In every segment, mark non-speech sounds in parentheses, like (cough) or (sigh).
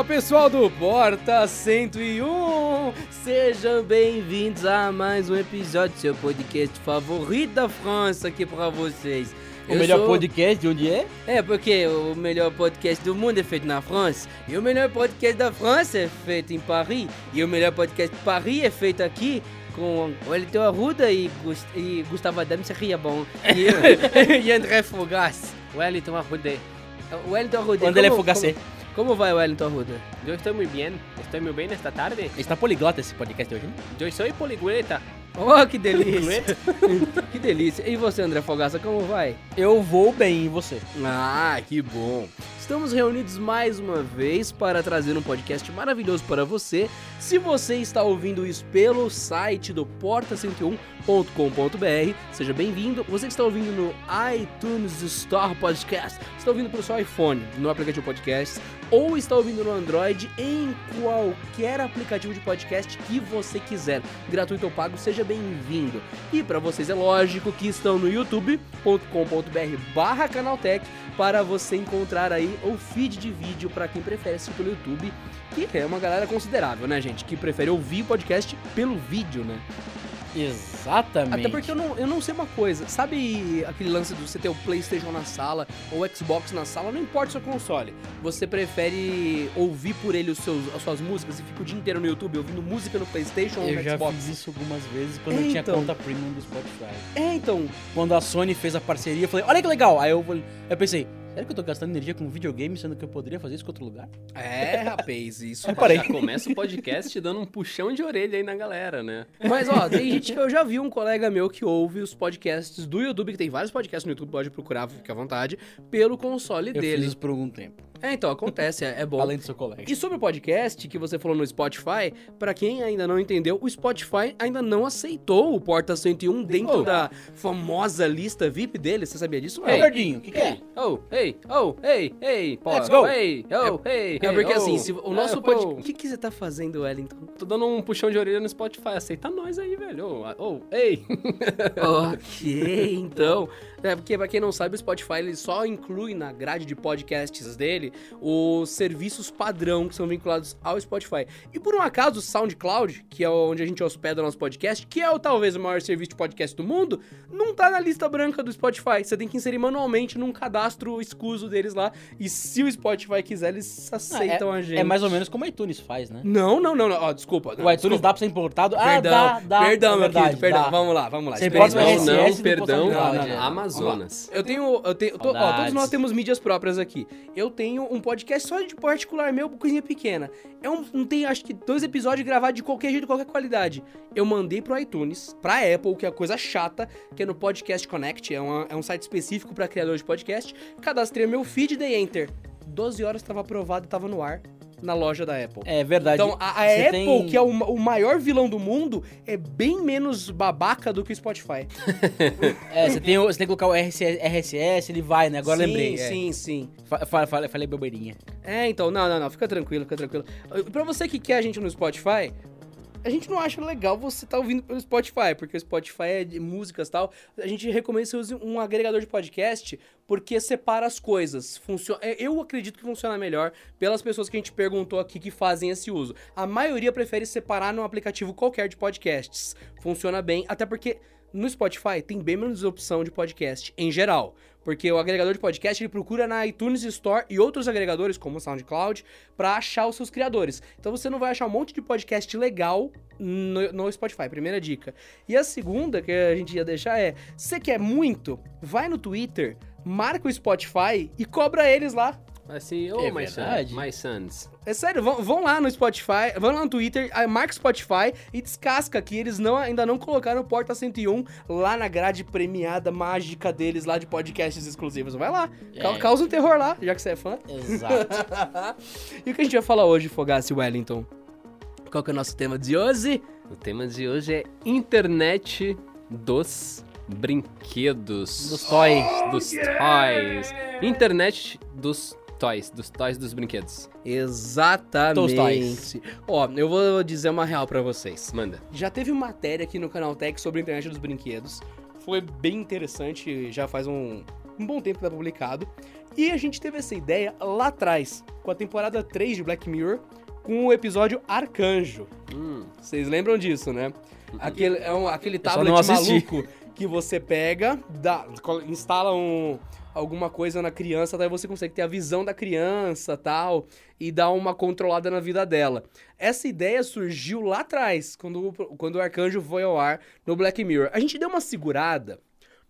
Fala pessoal do Porta 101! Sejam bem-vindos a mais um episódio do seu podcast favorito da França aqui pra vocês. O Eu melhor sou- podcast de onde é? É, porque o melhor podcast do mundo é feito na França. E o melhor podcast da França é feito em Paris. E o melhor podcast de Paris é feito aqui com o Wellington Arruda e, Gus- e Gustavo Adams, seria bom. E, (laughs) (laughs) e André Fogas. Wellington Arrude. O Wellington Arruda. Quando ele é como- fogacê. Como, como vai o Wellington Arruda? Eu estou muito bem. Estou muito bem esta tarde. Está poliglota esse podcast hoje? Eu sou poliglota. Oh, que delícia! (laughs) que delícia! E você, André Fogaça, como vai? Eu vou bem, e você? Ah, que bom! Estamos reunidos mais uma vez para trazer um podcast maravilhoso para você. Se você está ouvindo isso pelo site do porta101.com.br, seja bem-vindo. Você que está ouvindo no iTunes Store Podcast, está ouvindo pelo seu iPhone, no aplicativo podcast, ou está ouvindo no Android, em qualquer aplicativo de podcast que você quiser, gratuito ou pago, seja bem-vindo. E para vocês é lógico que estão no youtube.com.br barra canaltech para você encontrar aí o feed de vídeo para quem prefere assistir pelo YouTube, que é uma galera considerável, né, gente? Que prefere ouvir podcast pelo vídeo, né? Exatamente. Até porque eu não, eu não sei uma coisa, sabe aquele lance de você ter o PlayStation na sala ou o Xbox na sala, não importa o seu console. Você prefere ouvir por ele os seus, as suas músicas e fica o dia inteiro no YouTube ouvindo música no PlayStation ou Eu no já Xbox? fiz isso algumas vezes quando É, eu tinha então. conta premium do Spotify. É, então, Quando a Sony fez a parceria, eu falei, olha que legal. Aí eu, eu pensei, será que eu tô gastando energia com videogame, sendo que eu poderia fazer isso com outro lugar? é, rapaz, isso. Aí parei. Já começa o podcast dando um puxão de orelha aí na galera, né? Mas, ó, tem gente que eu já vi um colega meu que ouve os podcasts do YouTube, que tem vários podcasts no YouTube, pode procurar, fica à vontade, pelo console Eu dele. fiz isso por algum tempo. É, então, acontece, é, é bom. Além do seu colega. E sobre o podcast que você falou no Spotify, pra quem ainda não entendeu, o Spotify ainda não aceitou o Porta 101 dentro Oh. da famosa lista VIP dele. Você sabia disso? Não? Gordinho, o que, que é? Oh, ei, oh, ei, ei, pô, Let's go. ei, oh, ei, É porque ei, assim, oh, se o nosso é, podcast. oh. O que, que você tá fazendo, Wellington? Tô dando um puxão de orelha no Spotify. Aceita nós aí, velho. Oh, oh, ei. (laughs) ok, então. (laughs) É porque, pra quem não sabe, o Spotify ele só inclui na grade de podcasts dele os serviços padrão que são vinculados ao Spotify. E por um acaso, o SoundCloud, que é onde a gente hospeda o nosso podcast, que é o, talvez o maior serviço de podcast do mundo, não tá na lista branca do Spotify. Você tem que inserir manualmente num cadastro escuso deles lá. E se o Spotify quiser, eles aceitam é, a gente. É mais ou menos como o iTunes faz, né? Não, não, não, não. Ó, desculpa. O iTunes desculpa. dá pra ser importado. Ah, Perdão, dá, dá. perdão, é meu verdade, querido, perdão. dá. Vamos lá, vamos lá. Você aí. Não, não, perdão, não, não, não. Amazonas. Eu tenho. Eu tenho. tô- ó, todos nós temos mídias próprias aqui. Eu tenho um podcast só de particular meu, coisinha pequena. É um. Não tem, acho que, dois episódios gravados de qualquer jeito, qualquer qualidade. Eu mandei pro iTunes, pra Apple, que é a coisa chata, que é no Podcast Connect. É, uma- é um site específico pra criadores de podcast. Cadastrei meu feed, dei enter. 12 horas tava aprovado e tava no ar na loja da Apple. É verdade. Então, a, a Apple, tem- que é o, o maior vilão do mundo, é bem menos babaca do que o Spotify. (laughs) É, você tem, você tem que colocar o RSS, RSS, ele vai, né? Agora sim, lembrei. é. Sim, sim. Fa- fa- fa- Falei bobeirinha. É, então, não, não, não, fica tranquilo, fica tranquilo. Pra você que quer a gente no Spotify, a gente não acha legal você estar ouvindo pelo Spotify, porque o Spotify é de músicas e tal. A gente recomenda que você use um agregador de podcast, porque separa as coisas. Funciona, é, eu acredito que funciona melhor pelas pessoas que a gente perguntou aqui que fazem esse uso. A maioria prefere separar num aplicativo qualquer de podcasts. Funciona bem, até porque no Spotify tem bem menos opção de podcast em geral. Porque o agregador de podcast ele procura na iTunes Store e outros agregadores, como o SoundCloud, pra achar os seus criadores. Então você não vai achar um monte de podcast legal no, no Spotify, primeira dica. E a segunda que a gente ia deixar é: você quer muito? Vai no Twitter, marca o Spotify e cobra eles lá. Assim, oh, É my, verdade. son, my sons. É sério, vão, vão lá no Spotify, vão lá no Twitter, marca o Spotify e descasca que eles não, ainda não colocaram o Porta 101 lá na grade premiada mágica deles lá de podcasts exclusivos. Vai lá, É. causa um terror lá, já que você é fã. Exato. (laughs) e o que a gente vai falar hoje, Fogasse Wellington? Qual que é o nosso tema de hoje? O tema de hoje é internet dos brinquedos. Dos toys. Dos toys. Internet dos toys. Dos toys dos brinquedos. Exatamente. Toys. Ó, eu vou dizer uma real pra vocês. Manda. Já teve matéria aqui no Canal Tech sobre a internet dos brinquedos. Foi bem interessante, já faz um, um bom tempo que tá publicado. E a gente teve essa ideia lá atrás, com a temporada 3 de Black Mirror, com o episódio Arcanjo. Hum, Vocês lembram disso, né? Aquele, é um, aquele tablet maluco que você pega, dá, instala um, alguma coisa na criança, daí você consegue ter a visão da criança tal, e dar uma controlada na vida dela. Essa ideia surgiu lá atrás, quando, quando o Arcanjo foi ao ar no Black Mirror. A gente deu uma segurada,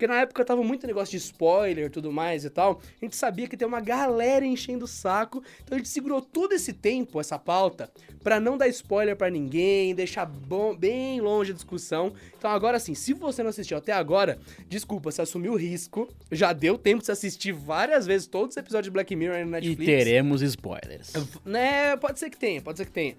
porque na época tava muito negócio de spoiler e tudo mais e tal. A gente sabia que tem uma galera enchendo o saco. Então a gente segurou todo esse tempo, essa pauta, pra não dar spoiler pra ninguém, deixar bom, bem longe a discussão. Então agora sim, se você não assistiu até agora, desculpa, você assumiu o risco. Já deu tempo de você assistir várias vezes todos os episódios de Black Mirror aí no E Netflix. teremos spoilers. Né, pode ser que tenha, pode ser que tenha.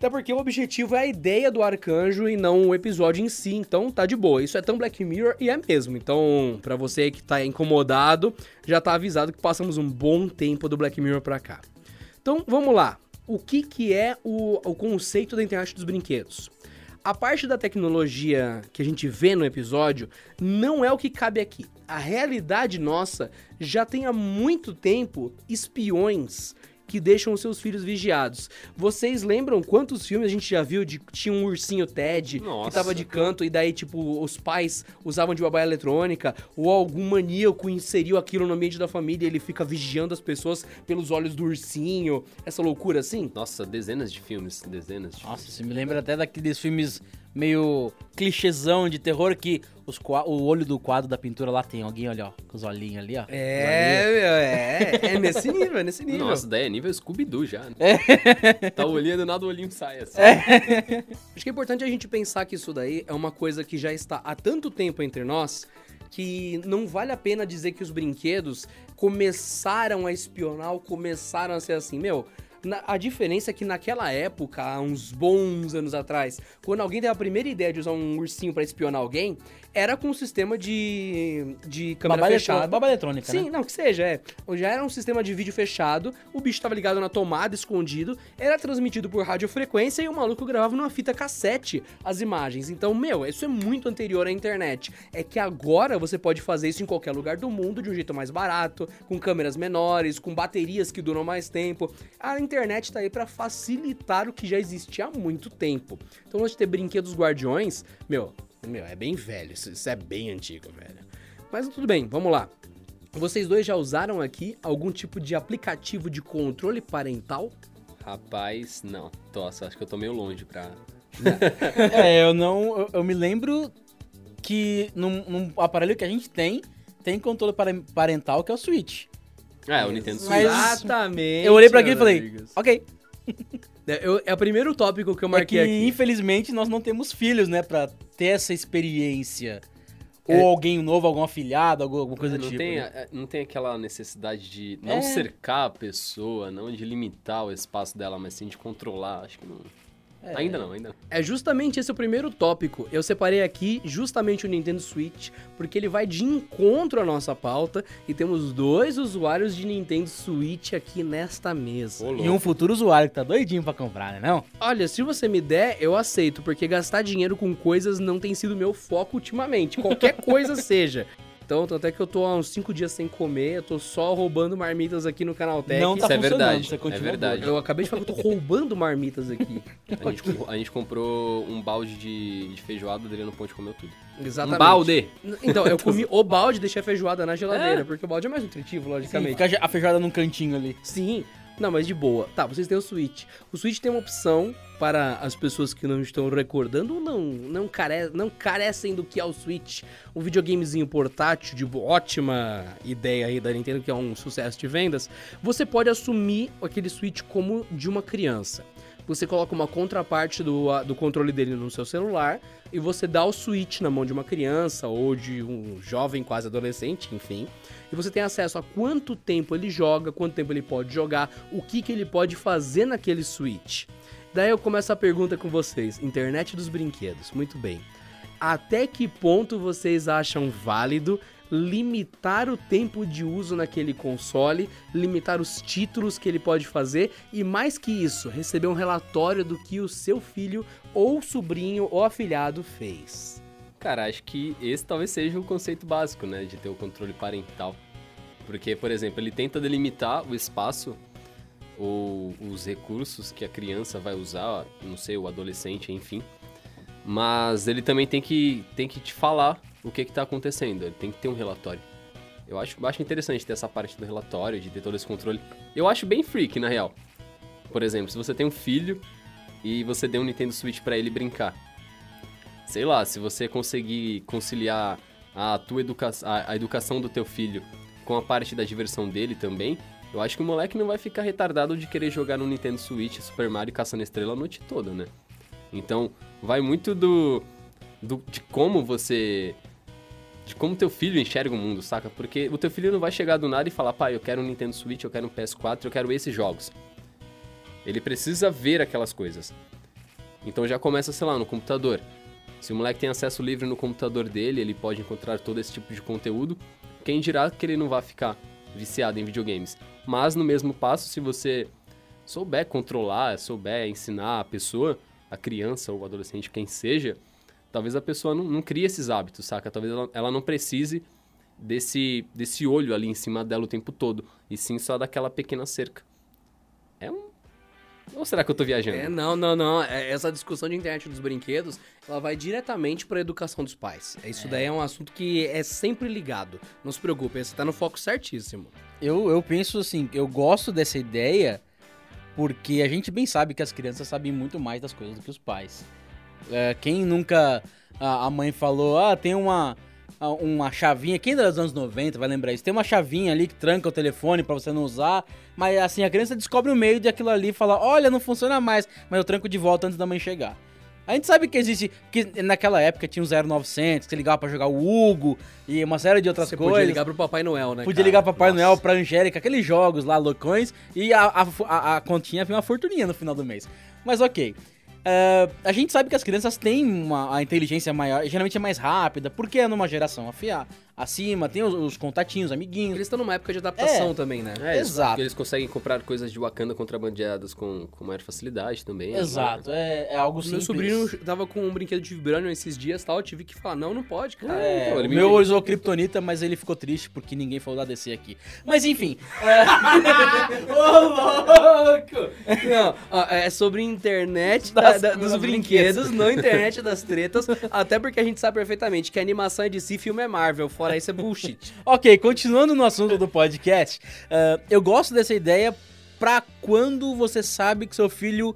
Até porque o objetivo é a ideia do arcanjo e não o episódio em si, então tá de boa. Isso é tão Black Mirror e é mesmo. Então, pra você que tá incomodado, já tá avisado que passamos um bom tempo do Black Mirror pra cá. Então, vamos lá. O que que é o, o conceito da internet dos brinquedos? A parte da tecnologia que a gente vê no episódio não é o que cabe aqui. A realidade nossa já tem há muito tempo espiões que deixam os seus filhos vigiados. Vocês lembram quantos filmes a gente já viu de que tinha um ursinho Ted que Nossa. tava de canto e daí, tipo, os pais usavam de babá eletrônica ou algum maníaco inseriu aquilo no ambiente da família e ele fica vigiando as pessoas pelos olhos do ursinho, essa loucura assim? nossa, dezenas de filmes, dezenas de Nossa, você me lembra até daqueles filmes meio clichêzão de terror que os o olho do quadro da pintura lá tem alguém, olha, ó, com os olhinhos ali, ó. É, meu, é, é nesse nível, é nesse nível. Nossa, daí é nível Scooby-Doo já. Né? tá olhando, nada o olhinho sai assim. Acho que é importante a gente pensar que isso daí é uma coisa que já está há tanto tempo entre nós que não vale a pena dizer que os brinquedos começaram a espionar ou começaram a ser assim. Meu, na- a diferença é que naquela época, há uns bons anos atrás, quando alguém teve a primeira ideia de usar um ursinho pra espionar alguém, era com um sistema de, de câmera Babá, fechada. babá eletrônica, Sim, né? não, que seja, é. Já era um sistema de vídeo fechado, o bicho tava ligado na tomada, escondido, era transmitido por radiofrequência e o maluco gravava numa fita cassete as imagens. Então, meu, isso é muito anterior à internet. É que agora você pode fazer isso em qualquer lugar do mundo de um jeito mais barato, com câmeras menores, com baterias que duram mais tempo. A internet tá aí pra facilitar o que já existia há muito tempo. Então, nós ter brinquedos guardiões, meu, meu, é bem velho, isso, isso é bem antigo, velho. Mas tudo bem, vamos lá. Vocês dois já usaram aqui algum tipo de aplicativo de controle parental? Rapaz, não. Nossa, acho que eu tô meio longe pra. (laughs) É, eu não. Eu, eu me lembro que num, num aparelho que a gente tem, tem controle pare- parental que é o Switch. É, o Nintendo Switch. Exatamente. Eu olhei pra aquilo e falei, amigos. ok. É, eu- é o primeiro tópico que eu É marquei que, aqui. infelizmente, nós não temos filhos, né, pra ter essa experiência. É. Ou alguém novo, algum afiliado, alguma coisa do não, tipo. tem, né? é, não tem aquela necessidade de não É. cercar a pessoa, não de limitar o espaço dela, mas sim de controlar. Acho que não. Ainda não, ainda não. É justamente esse o primeiro tópico. Eu separei aqui justamente o Nintendo Switch, porque ele vai de encontro à nossa pauta e temos dois usuários de Nintendo Switch aqui nesta mesa. Ô, E um futuro usuário que tá doidinho pra comprar, né não? Olha, se você me der, eu aceito, porque gastar dinheiro com coisas não tem sido meu foco ultimamente. Qualquer coisa (laughs) seja. Então, tanto é que eu tô há uns 5 dias sem comer, eu tô só roubando marmitas aqui no canal Tech. Não tá Isso é funcionando, verdade, você continua é verdade. Eu acabei de falar que eu tô roubando marmitas aqui. A gente, a gente comprou um balde de, de feijoada, o Adriano Ponte comeu tudo. Exatamente. Um balde! Então, eu comi o balde e deixei a feijoada na geladeira, porque o balde é mais nutritivo, Sim, logicamente. fica a feijoada num cantinho ali. Sim. Não, mas de boa. Tá, vocês têm o Switch. O Switch tem uma opção para as pessoas que não estão recordando não, não, care, não carecem do que é o Switch. Um videogamezinho portátil de ótima ideia aí da Nintendo, que é um sucesso de vendas. Você pode assumir aquele Switch como de uma criança. Você coloca uma contraparte do, do controle dele no seu celular e você dá o Switch na mão de uma criança ou de um jovem quase adolescente, enfim. E você tem acesso a quanto tempo ele joga, quanto tempo ele pode jogar, o que, que ele pode fazer naquele Switch. Daí eu começo a pergunta com vocês: internet dos brinquedos. Muito bem. Até que ponto vocês acham válido limitar o tempo de uso naquele console, limitar os títulos que ele pode fazer e mais que isso, receber um relatório do que o seu filho ou sobrinho ou afilhado fez? Cara, acho que esse talvez seja o conceito básico, né? De ter o controle parental. Porque, por exemplo, ele tenta delimitar o espaço ou os recursos que a criança vai usar, não sei, o adolescente, enfim. Mas ele também tem que, tem que te falar o que está acontecendo, ele tem que ter um relatório. Eu acho, acho interessante ter essa parte do relatório, de ter todo esse controle. Eu acho bem freak, na real. Por exemplo, se você tem um filho e você deu um Nintendo Switch para ele brincar. Sei lá, se você conseguir conciliar a tua educa a, a educação do teu filho com a parte da diversão dele também, eu acho que o moleque não vai ficar retardado de querer jogar no Nintendo Switch Super Mario caçando estrela a noite toda, né? Então, vai muito do, do de como você de como teu filho enxerga o mundo, saca? Porque o teu filho não vai chegar do nada e falar, pai, eu quero um Nintendo Switch, eu quero um PS4, eu quero esses jogos. Ele precisa ver aquelas coisas. Então já começa, sei lá, no computador. Se o moleque tem acesso livre no computador dele, ele pode encontrar todo esse tipo de conteúdo. Quem dirá que ele não vai ficar viciado em videogames. Mas no mesmo passo, se você souber controlar, souber ensinar a pessoa, a criança ou o adolescente, quem seja, talvez a pessoa não, não crie esses hábitos, saca? Talvez ela, ela não precise desse, desse olho ali em cima dela o tempo todo, e sim só daquela pequena cerca. É um. Ou será que eu tô viajando? É, não, não, não. É, essa discussão de internet dos brinquedos, ela vai diretamente para a educação dos pais. Isso daí é um assunto que é sempre ligado. Não se preocupe, você tá no foco certíssimo. Eu, eu penso assim, eu gosto dessa ideia porque a gente bem sabe que as crianças sabem muito mais das coisas do que os pais. É, quem nunca a, a mãe falou, ah, tem uma uma chavinha, quem é dos anos 90 vai lembrar isso, tem uma chavinha ali que tranca o telefone para você não usar, mas assim, a criança descobre o meio de aquilo ali e fala, olha, não funciona mais, mas eu tranco de volta antes da mãe chegar. A gente sabe que existe, que naquela época tinha um 0900, você ligava pra jogar o Hugo e uma série de outras Você coisas. podia ligar pro Papai Noel, né? Podia cara? ligar pra Papai Nossa. Noel, pra Angélica, aqueles jogos lá, loucões, e a, a, a, a continha vinha uma fortuninha no final do mês. Mas ok. É, a gente sabe que as crianças têm uma, a inteligência maior, geralmente é mais rápida, porque é numa geração afiar, acima, tem os, os contatinhos, amiguinhos. Eles estão numa época de adaptação É. também, né? É, eles- Exato. porque Eles conseguem comprar coisas de Wakanda contrabandeadas com, com maior facilidade também. né? Exato, é, é algo Meu simples. sobrinho tava com um brinquedo de vibrânio esses dias tal, eu tive que falar, não, não pode, cara. É, Então, ele o me- meu usou Kryptonita, mas ele ficou triste porque ninguém falou da DC aqui. Mas enfim. (laughs) Ô, louco! Não, ó, é sobre internet da- Das- da- dos dos brinquedos, não internet das tretas. Até porque a gente sabe perfeitamente que a animação é de si, filme é Marvel. Fora isso é bullshit. (laughs) Ok, continuando no assunto do podcast, ah, eu gosto dessa ideia pra quando você sabe que seu filho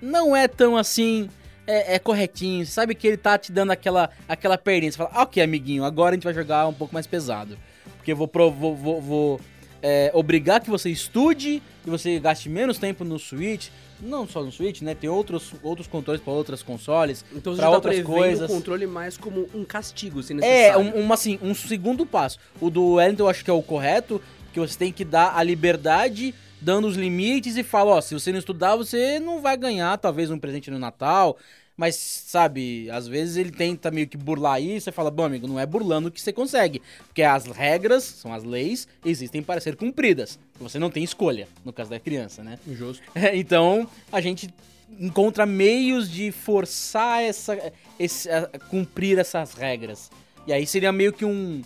não é tão assim. É, é corretinho, sabe que ele tá te dando aquela, aquela perninha. Você fala, "Ah, ok, amiguinho, agora a gente vai jogar um pouco mais pesado. Porque eu vou, vou, vou, vou, é, obrigar que você estude e você gaste menos tempo no Switch. Não só no Switch, né? Tem outros, outros controles para outros consoles. Então já tá outras prevendo coisas. o controle mais como um castigo, se É, necessário. um, um, assim, um segundo passo. O do Wellington eu acho que é o correto, que você tem que dar a liberdade, dando os limites e fala, ó, se você não estudar, você não vai ganhar, talvez, um presente no Natal. Mas, sabe, às vezes ele tenta meio que burlar isso, você fala, bom, amigo, não é burlando que você consegue. Porque as regras, são as leis, existem para ser cumpridas. Você não tem escolha, no caso da criança, né? Justo. (laughs) então, a gente encontra meios de forçar essa, esse, a- cumprir essas regras. E aí seria meio que um,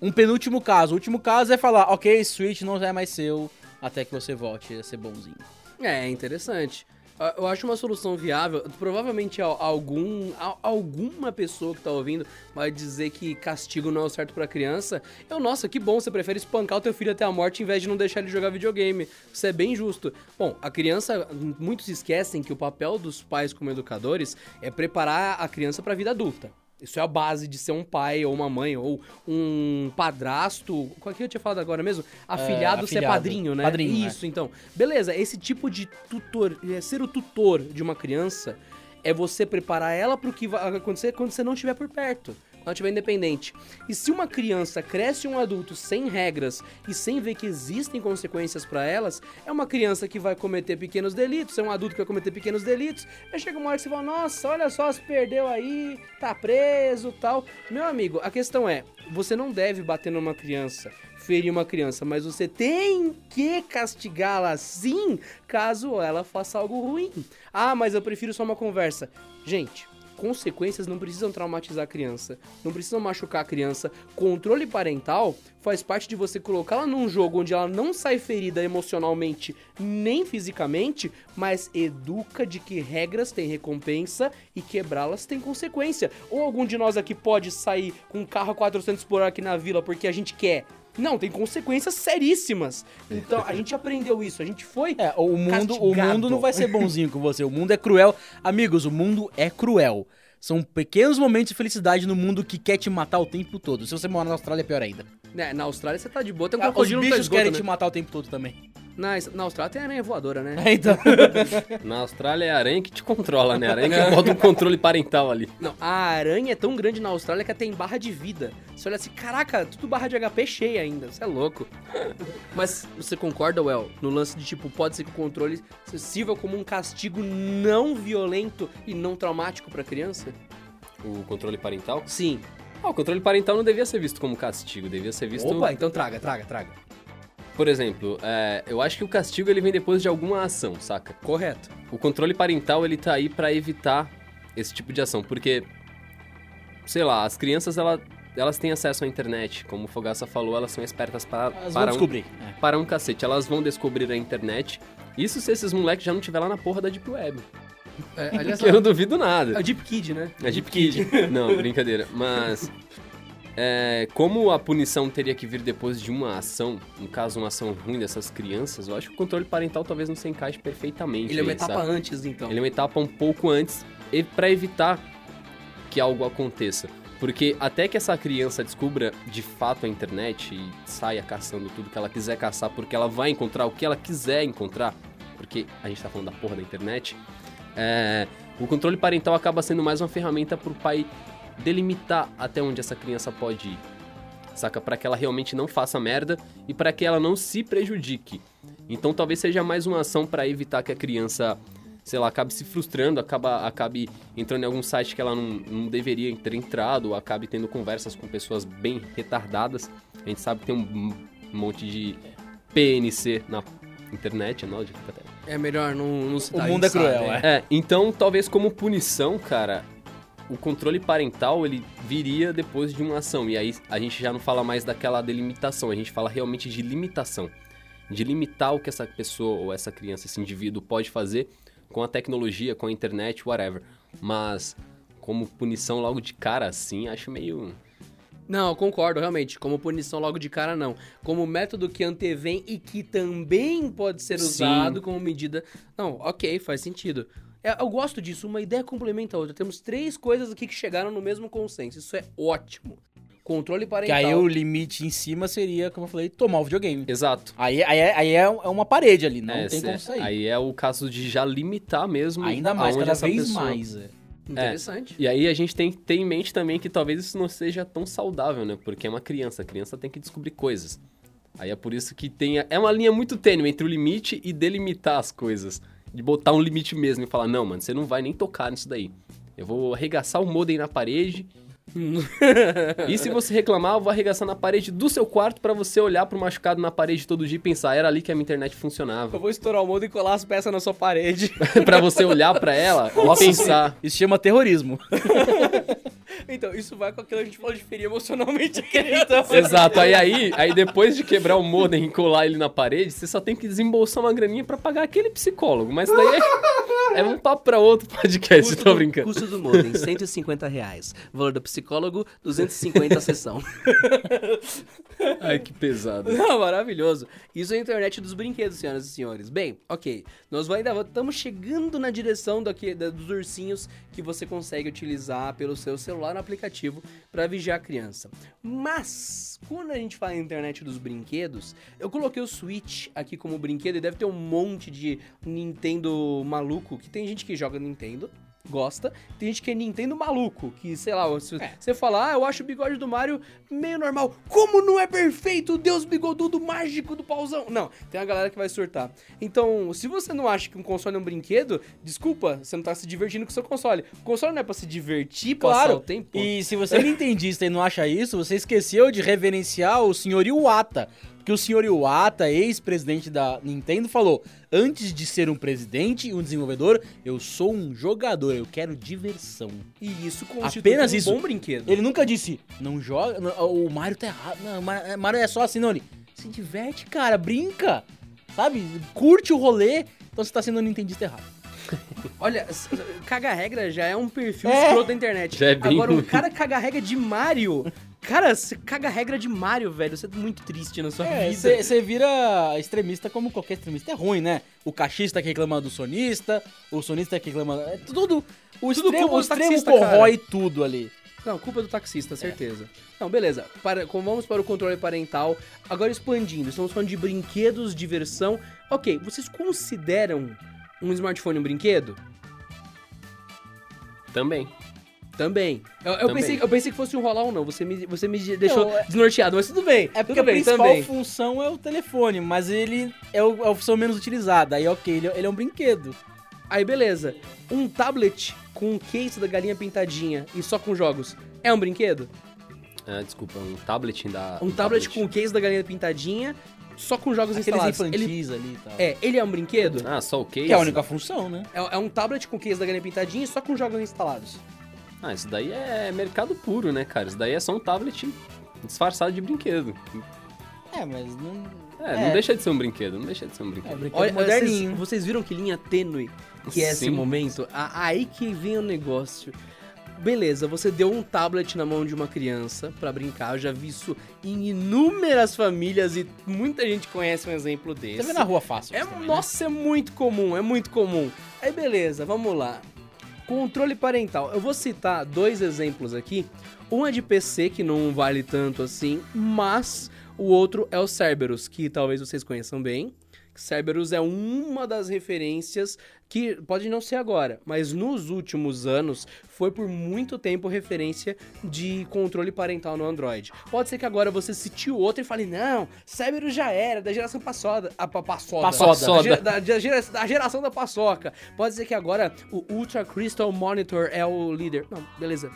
um penúltimo caso. O último caso é falar, ok, Switch não é mais seu até que você volte a ser bonzinho. É, interessante. Ah, Eu acho uma solução viável. Provavelmente al- algum, al- alguma pessoa que tá ouvindo vai dizer que castigo não é o certo pra criança. Eu, nossa, que bom, você prefere espancar o teu filho até a morte em vez de não deixar ele jogar videogame. Isso é bem justo. Bom, a criança, muitos esquecem que o papel dos pais como educadores é preparar a criança pra vida adulta. Isso é a base de ser um pai ou uma mãe ou um padrasto. Qual que eu tinha falado agora mesmo? Afilhado, ser afilhado. padrinho, né? Padrinho, é. Isso, então. Beleza, esse tipo de tutor, é, ser o tutor de uma criança é você preparar ela pro que vai acontecer quando você não estiver por perto. Ela estiver independente. E se uma criança cresce um adulto sem regras e sem ver que existem consequências pra elas, é uma criança que vai cometer pequenos delitos, é um adulto que vai cometer pequenos delitos. Aí chega uma hora que você fala, nossa, olha só, se perdeu aí, tá preso tal. Meu amigo, a questão é, você não deve bater numa criança, ferir uma criança, mas você tem que castigá-la sim, caso ela faça algo ruim. Ah, mas eu prefiro só uma conversa. Gente, consequências não precisam traumatizar a criança, não precisam machucar a criança. Controle parental faz parte de você colocá-la num jogo onde ela não sai ferida emocionalmente nem fisicamente, mas educa de que regras têm recompensa e quebrá-las tem consequência. Ou algum de nós aqui pode sair com um carro a 400 por hora aqui na vila porque a gente quer. Não, tem consequências seríssimas. Então, a gente aprendeu isso, a gente foi É, o mundo, o castigado. mundo não vai ser bonzinho com você. O mundo é cruel. Amigos, o mundo é cruel. São pequenos momentos de felicidade no mundo que quer te matar o tempo todo. Se você mora na Austrália, é pior ainda. É, na Austrália você tá de boa, tem um Ah, Os crocodilo no teu bichos esgoto, querem né? te matar o tempo todo também. Na, na Austrália tem aranha voadora, né? (laughs) É, então. (laughs) Na Austrália é a aranha que te controla, né? A aranha que bota um controle parental ali. Não, a aranha é tão grande na Austrália que ela tem barra de vida. Você olha assim, caraca, tudo barra de HP cheia ainda, você é louco. (laughs) Mas você concorda, Well, no lance de tipo, pode ser que o controle sirva como um castigo não violento e não traumático pra criança? O controle parental? Sim. Ah, o controle parental não devia ser visto como castigo, devia ser visto... Opa, então traga, traga, traga. Por exemplo, é, eu acho que o castigo ele vem depois de alguma ação, saca? Correto. O controle parental ele tá aí pra evitar esse tipo de ação, porque sei lá, as crianças ela, elas têm acesso à internet, como o Fogaça falou, elas são espertas para Elas para um, descobrir. É. para um cacete, elas vão descobrir a internet. Isso se esses moleques já não tiver lá na porra da Deep Web. É, (laughs) aliás, Que eu não duvido nada. a Deep Kid, né? É Deep Kid. Não, brincadeira. Mas. é, como a punição teria que vir depois de uma ação, no caso, uma ação ruim dessas crianças, eu acho que o controle parental talvez não se encaixe perfeitamente. Ele é uma aí, etapa sabe? antes, então. Ele é uma etapa um pouco antes, e para evitar que algo aconteça. Porque até que essa criança descubra de fato a internet e saia caçando tudo que ela quiser caçar, porque ela vai encontrar o que ela quiser encontrar, porque a gente tá falando da porra da internet, é, o controle parental acaba sendo mais uma ferramenta pro pai delimitar até onde essa criança pode ir. Saca? Pra que ela realmente não faça merda e para que ela não se prejudique. Então talvez seja mais uma ação pra evitar que a criança, sei lá, acabe se frustrando, acaba, acabe entrando em algum site que ela não, não deveria ter entrado, ou acabe tendo conversas com pessoas bem retardadas. A gente sabe que tem um monte de PNC na internet, não, de até É melhor não, não citar O mundo é sabe? cruel, é. é, então talvez como punição, cara, o controle parental ele viria depois de uma ação. E aí a gente já não fala mais daquela delimitação, a gente fala realmente de limitação. De limitar o que essa pessoa ou essa criança, esse indivíduo pode fazer com a tecnologia, com a internet, whatever. Mas como punição logo de cara assim, acho meio. Não, eu concordo, realmente. Como punição logo de cara, não. Como método que antevém e que também pode ser Sim. usado como medida. Não, ok, faz sentido. É, Eu gosto disso, uma ideia complementa a outra. Temos três coisas aqui que chegaram no mesmo consenso. Isso é ótimo. Controle Que parental. aí o limite em cima seria, como eu falei, tomar o videogame. Exato. Aí, aí, é- aí é é uma parede ali, não É, tem como sair. Aí é o caso de já limitar mesmo. Ainda mais, cada vez pessoa- mais. é. Interessante. E aí a gente tem que ter em mente também que talvez isso não seja tão saudável, né? Porque é uma criança, a criança tem que descobrir coisas. Aí é por isso que tem. a- É uma linha muito tênue entre o limite e delimitar as coisas. De botar um limite mesmo e falar, não, mano, você não vai nem tocar nisso daí. Eu vou arregaçar o modem na parede. (laughs) e se você reclamar, eu vou arregaçar na parede do seu quarto pra você olhar pro machucado na parede todo dia e pensar, era ali que a minha internet funcionava. Eu vou estourar o mundo e colar as peças na sua parede. (laughs) pra você olhar pra ela e pensar. Isso chama terrorismo. (laughs) então, isso vai com aquilo que a gente falou de ferir emocionalmente criança. Exato, aí, aí, aí depois de quebrar o modem e colar ele na parede, você só tem que desembolsar uma graninha pra pagar aquele psicólogo. Mas daí é, é um papo pra outro podcast, tô brincando. Custo do modem, 150 reais. Valor do psicólogo, 250 a sessão. (laughs) Ai, que pesado. Não, maravilhoso. Isso é a internet dos brinquedos, senhoras e senhores. Bem, ok. Nós ainda estamos chegando na direção daqui, da- dos ursinhos que você consegue utilizar pelo seu celular no aplicativo para vigiar a criança. Mas, quando a gente fala em internet dos brinquedos, eu coloquei o Switch aqui como brinquedo e deve ter um monte de Nintendo maluco, que tem gente que joga Nintendo. Gosta, tem gente que é Nintendo maluco, que sei lá, se você falar, ah, eu acho o bigode do Mario meio normal. Como não é perfeito o Deus bigodudo mágico do pauzão? Não, tem uma galera que vai surtar. Então, se você não acha que um console é um brinquedo, desculpa, você não tá se divertindo com o seu console. O console não é pra se divertir, Claro. o tempo. E se você (laughs) é nintendista e não acha isso, você esqueceu de reverenciar o senhor Iwata. Porque o senhor Iwata, ex-presidente da Nintendo, falou: antes de ser um presidente e um desenvolvedor, eu sou um jogador, eu quero diversão. E isso constitui Apenas um isso. bom brinquedo. Ele nunca disse, não joga, não, o Mario tá errado, não, o Mario- é só assim, não. Ele se diverte, cara, brinca, sabe? Curte o rolê, então você tá sendo um nintendista errado. (laughs) Olha, caga regra já é um perfil É. escroto da internet. Já é bem Agora, um ruim. cara caga regra de Mario. Cara, você caga regra de Mario, velho. Você é muito triste na sua É, vida. você vira extremista como qualquer extremista. É ruim, né? O cachista que reclama do sonista, o sonista que reclama. É tudo. O Tudo extremo, o extremo taxista, corrói tudo ali. Não, culpa do taxista, certeza. Não, beleza. Para, vamos para o controle parental. Agora expandindo, estamos falando de brinquedos, diversão. Ok, vocês consideram um smartphone um brinquedo? Também. Também. Eu, eu Também. Pensei, eu pensei que fosse um rolar ou não. Você me, você me deixou Não, é- desnorteado, mas tudo bem. É porque tudo a bem, principal também. função é o telefone, mas ele é o- é a função menos utilizada. Aí, ok, ele, é- ele é um brinquedo. Aí, beleza. Um tablet com um case da galinha pintadinha e só com jogos é um brinquedo? Ah, desculpa, um tablet da. Um tablet com o case da galinha pintadinha só com jogos Aqueles instalados. Ele, infantis ali e tal. é, ele é um brinquedo? Ah, só o case? Que é a única função, né? É, é um tablet com case da galinha pintadinha e só com jogos instalados. Ah, isso daí é mercado puro, né, cara? Isso daí é só um tablet disfarçado de brinquedo. É, mas não. É, não deixa de ser um brinquedo, não deixa de ser um É, brinquedo. brinquedo Olha, vocês, moderninho. vocês viram que linha tênue que é esse Sim. momento? A- aí que vem o negócio. Beleza, você deu um tablet na mão de uma criança pra brincar. Eu já vi isso em inúmeras famílias e muita gente conhece um exemplo desse. Você vê na rua fácil. É, isso também, né? nossa, é muito comum, é muito comum. Aí beleza, vamos lá. Controle parental. Eu vou citar dois exemplos aqui. Um é de PC, que não vale tanto assim, mas o outro é o Cerberus, que talvez vocês conheçam bem. Cerberus é uma das referências que pode não ser agora, mas nos últimos anos foi por muito tempo referência de controle parental no Android. Pode ser que agora você cite outro e fale, não, Cerberus já era, da geração passada. A pa, passoda. Passoda. Da, da, da geração da paçoca. Pode ser que agora o Ultra Crystal Monitor é o líder. Não, beleza.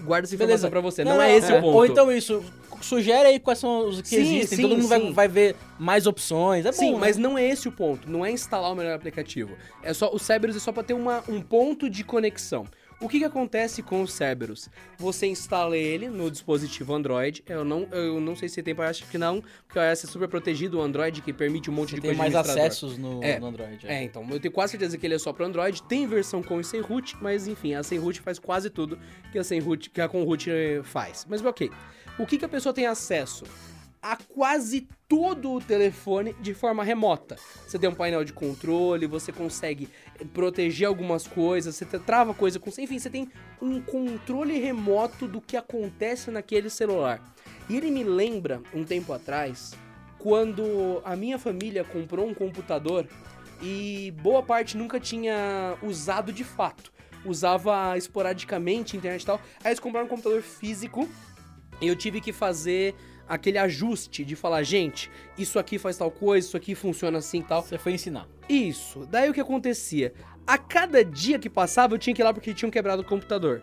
Guarda essa informação Beleza. pra você. Não, é esse é. o ponto. Ou então isso, sugere aí quais são os que Sim, existem, sim, todo mundo vai, sim. vai ver mais opções. É bom, Sim, né? mas não é esse o ponto. Não é instalar o melhor aplicativo. É só o Cerberus é só para ter uma, um ponto de conexão. O que, que acontece com o Cerberus? Você instala ele no dispositivo Android. Eu não, eu não sei se tem para acho que não, porque o iOS é super protegido, o Android que permite um monte Você de tem coisa mais de administrador. acessos no, É. no Android. É, então, eu tenho quase certeza que ele é só para Android. Tem versão com e sem root, mas enfim, a sem root faz quase tudo que a sem root, que a com root eh, faz. Mas ok. O que, que a pessoa tem acesso? A quase todo o telefone de forma remota. Você tem um painel de controle, você consegue eh, proteger algumas coisas, você trava coisa com. Enfim, você tem um controle remoto do que acontece naquele celular. E ele me lembra, um tempo atrás, quando a minha família comprou um computador e boa parte nunca tinha usado de fato. Usava esporadicamente, internet e tal. Aí eles compraram um computador físico e eu tive que fazer aquele ajuste de falar, gente, isso aqui faz tal coisa, isso aqui funciona assim e tal. Você foi ensinar. Isso. Daí o que acontecia? A cada dia que passava, eu tinha que ir lá porque tinham quebrado o computador.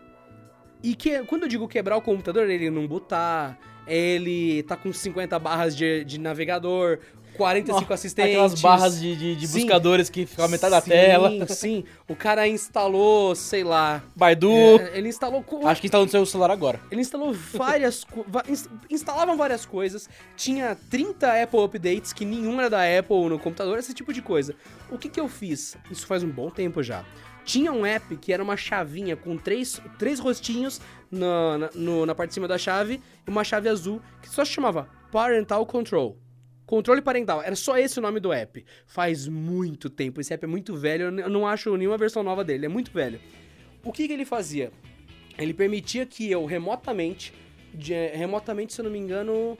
E que, quando eu digo quebrar o computador, ele não botar, ele tá com 50 barras de, de navegador, 45 assistentes. Aquelas barras de, de, de buscadores que ficam a metade da Sim, tela. Sim, o cara instalou, sei lá. Baidu. é, ele instalou. Acho que está no seu celular agora. Ele instalou várias instalavam várias coisas, tinha 30 Apple updates que nenhum era da Apple no computador, esse tipo de coisa. O que que eu fiz? Isso faz um bom tempo já. Tinha um app que era uma chavinha com três, três rostinhos na, na, no- na parte de cima da chave e uma chave azul que só se chamava Parental Control. Controle parental, era só esse o nome do app. Faz muito tempo, esse app é muito velho, eu eu não acho nenhuma versão nova dele, é muito velho. O que, que ele fazia? Ele permitia que eu remotamente, de- remotamente, se eu não me engano.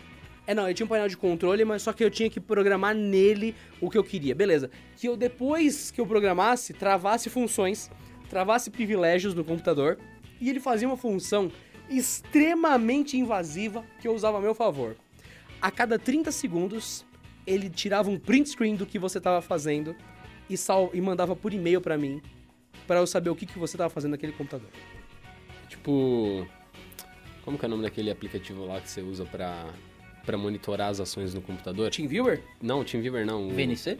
É, não, ele tinha um painel de controle, mas só que eu tinha que programar nele o que eu queria. Beleza. Que eu depois que eu programasse, travasse funções, travasse privilégios no computador, e ele fazia uma função extremamente invasiva que eu usava a meu favor. A cada 30 segundos, ele tirava um print screen do que você estava fazendo e, sal e mandava por e-mail pra mim, pra eu saber o que, que você estava fazendo naquele computador. Tipo. Como que é o nome daquele aplicativo lá que você usa pra pra monitorar as ações no computador. TeamViewer? Não, TeamViewer não. o- VNC?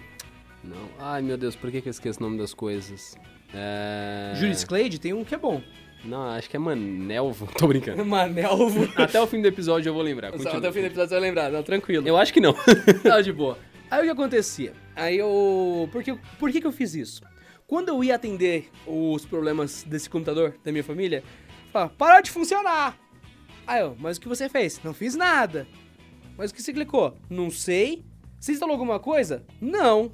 Não. Ai, meu Deus, por que, que eu esqueço o nome das coisas? É... Juris Clade tem um que é bom. Não, acho que é Manelvo. (laughs) Tô brincando. Manelvo. Até o fim do episódio eu vou lembrar. Continua. Até o fim do episódio você vai lembrar, não, tranquilo. Eu acho que não. (laughs) Tá de boa. Aí o que acontecia? Aí eu. Por que, por que, que eu fiz isso? Quando eu ia atender os problemas desse computador da minha família, falava, parou de funcionar! Aí eu, mas o que você fez? Não fiz nada. Mas o que você clicou? Não sei. Você instalou alguma coisa? Não.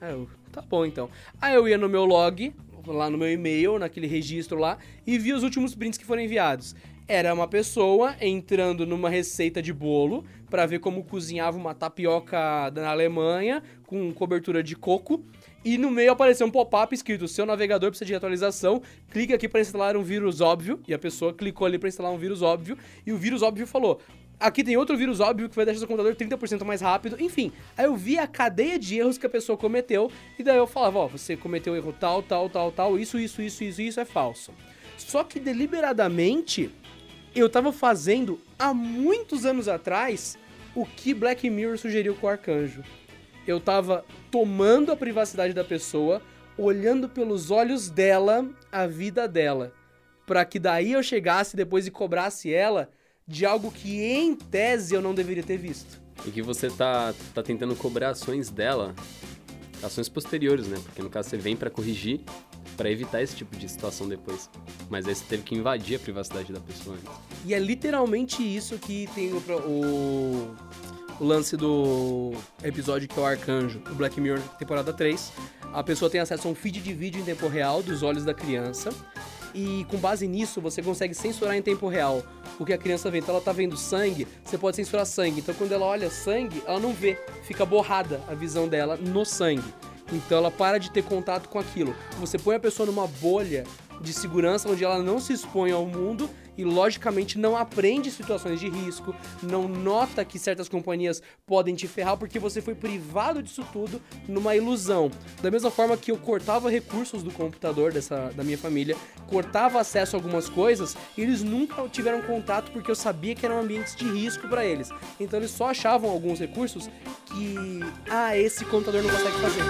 Aí eu, tá bom então. Aí eu ia no meu log, lá no meu e-mail, naquele registro lá, e via os últimos prints que foram enviados. Era uma pessoa entrando numa receita de bolo para ver como cozinhava uma tapioca na Alemanha com cobertura de coco. E no meio apareceu um pop-up escrito: seu navegador precisa de atualização. Clique aqui para instalar um vírus óbvio. E a pessoa clicou ali para instalar um vírus óbvio. E o vírus óbvio falou: Aqui tem outro vírus óbvio que vai deixar seu computador 30% mais rápido. Enfim, aí eu vi a cadeia de erros que a pessoa cometeu. E daí eu falava: Ó, você cometeu erro tal, tal, tal, tal. Isso, isso, isso, isso, isso é falso. Só que deliberadamente eu tava fazendo há muitos anos atrás o que Black Mirror sugeriu com o arcanjo. Eu tava tomando a privacidade da pessoa, olhando pelos olhos dela a vida dela, Pra que daí eu chegasse depois e cobrasse ela de algo que em tese eu não deveria ter visto. E que você tá, tá tentando cobrar ações dela, ações posteriores, né? Porque no caso você vem pra corrigir, pra evitar esse tipo de situação depois. Mas aí você teve que invadir a privacidade da pessoa. antes. E é literalmente isso que tem o, o, o lance do episódio que é o Arcanjo, do Black Mirror, temporada 3. A pessoa tem acesso a um feed de vídeo em tempo real dos olhos da criança. E com base nisso, você consegue censurar em tempo real o que a criança vê. Então ela tá vendo sangue, você pode censurar sangue. Então quando ela olha sangue, ela não vê, fica borrada a visão dela no sangue. Então ela para de ter contato com aquilo. Você põe a pessoa numa bolha de segurança onde ela não se expõe ao mundo e logicamente não aprende situações de risco, não nota que certas companhias podem te ferrar porque você foi privado disso tudo numa ilusão. Da mesma forma que eu cortava recursos do computador dessa da minha família, cortava acesso a algumas coisas, eles nunca tiveram contato porque eu sabia que eram ambientes de risco para eles. Então eles só achavam alguns recursos que ah, esse computador não consegue fazer.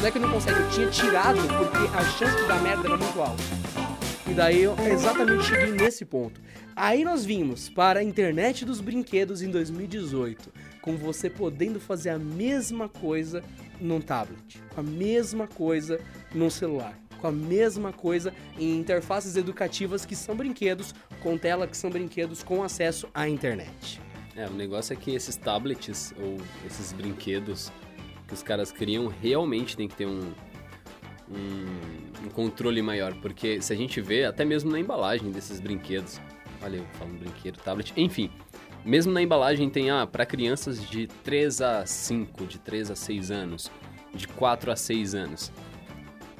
Não é que não consegue, eu tinha tirado porque a chance de dar merda era muito alta. E daí eu exatamente cheguei nesse ponto. Aí nós vimos para a internet dos brinquedos em 2018, com você podendo fazer a mesma coisa num tablet, com a mesma coisa num celular, com a mesma coisa em interfaces educativas que são brinquedos, com tela que são brinquedos com acesso à internet. É, o negócio é que esses tablets ou esses brinquedos que os caras criam realmente tem que ter um, um, um controle maior. Porque se a gente vê, até mesmo na embalagem desses brinquedos, olha eu falando brinquedo, tablet, enfim, mesmo na embalagem tem, ah, para crianças de 3 a 5, de 3 a 6 anos, de 4 a 6 anos.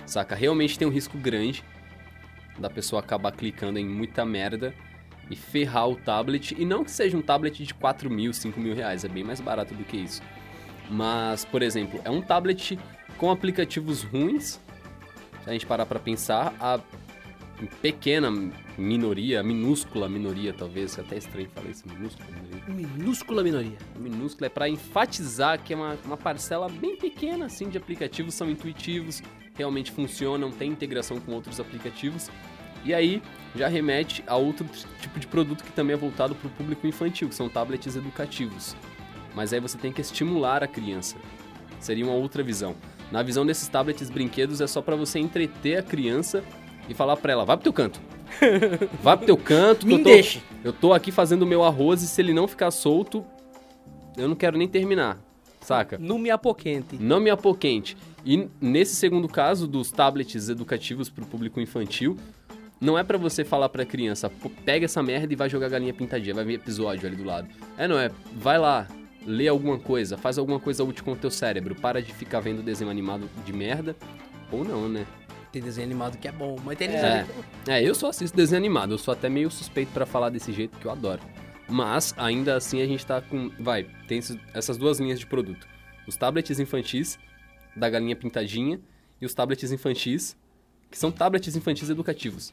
Saca? Realmente tem um risco grande da pessoa acabar clicando em muita merda e ferrar o tablet. E não que seja um tablet de 4 mil, 5 mil reais, é bem mais barato do que isso. Mas, por exemplo, é um tablet com aplicativos ruins. Se a gente parar pra pensar, a pequena minoria, minúscula minoria talvez, é até estranho falar isso, minúscula minoria. Minúscula minoria. Minúscula é para enfatizar que é uma, uma parcela bem pequena assim de aplicativos, são intuitivos, realmente funcionam, tem integração com outros aplicativos. E aí já remete a outro tipo de produto que também é voltado para o público infantil, que são tablets educativos. Mas aí você tem que estimular a criança. Seria uma outra visão. Na visão desses tablets brinquedos é só para você entreter a criança e falar para ela, vai pro teu canto. (laughs) Vai pro teu canto, Me eu tô, deixe. eu tô aqui fazendo o meu arroz e se ele não ficar solto, eu não quero nem terminar, saca? Não me apoquente. Não me apoquente. E nesse segundo caso dos tablets educativos para o público infantil, não é pra você falar pra criança, "Pô, pega essa merda e vai jogar galinha pintadinha, vai ver episódio ali do lado. É, não é, vai lá, lê alguma coisa, faz alguma coisa útil com o teu cérebro, para de ficar vendo desenho animado de merda, ou não, né? Tem desenho animado que é bom, mas tem É. desenho É, eu só assisto desenho animado, eu sou até meio suspeito pra falar desse jeito, que eu adoro. Mas, ainda assim, a gente tá com... Vai, tem essas duas linhas de produto. Os tablets infantis, da galinha pintadinha, e os tablets infantis, que são tablets infantis educativos.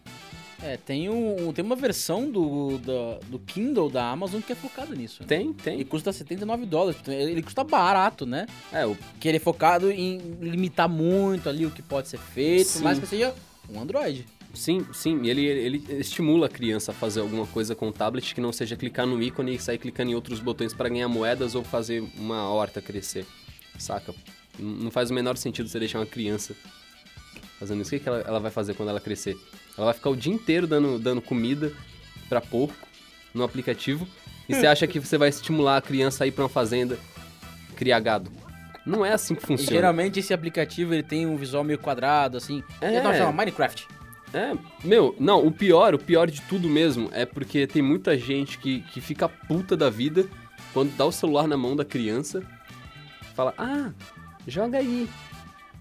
É, tem, um, tem uma versão do, da- do Kindle da Amazon que é focada nisso. né? Tem, E tem. custa 79 dólares. Ele custa barato, né? É, o Que ele é focado em limitar muito ali o que pode ser feito, Sim. por mais que seja um Android. Sim, sim, e ele, ele estimula a criança a fazer alguma coisa com o tablet que não seja clicar no ícone e sair clicando em outros botões para ganhar moedas ou fazer uma horta crescer. Saca? Não faz o menor sentido você deixar uma criança fazendo isso. O que, que ela, ela vai fazer quando ela crescer? Ela vai ficar o dia inteiro dando, dando comida para porco no aplicativo e você acha que você vai estimular a criança a ir pra uma fazenda criar gado. Não é assim que E funciona. geralmente esse aplicativo ele tem um visual meio quadrado, assim. É. É. Não, chama Minecraft. É, meu, não, o pior, o pior de tudo mesmo é porque tem muita gente que, que fica puta da vida quando dá o celular na mão da criança, fala, ah, joga aí,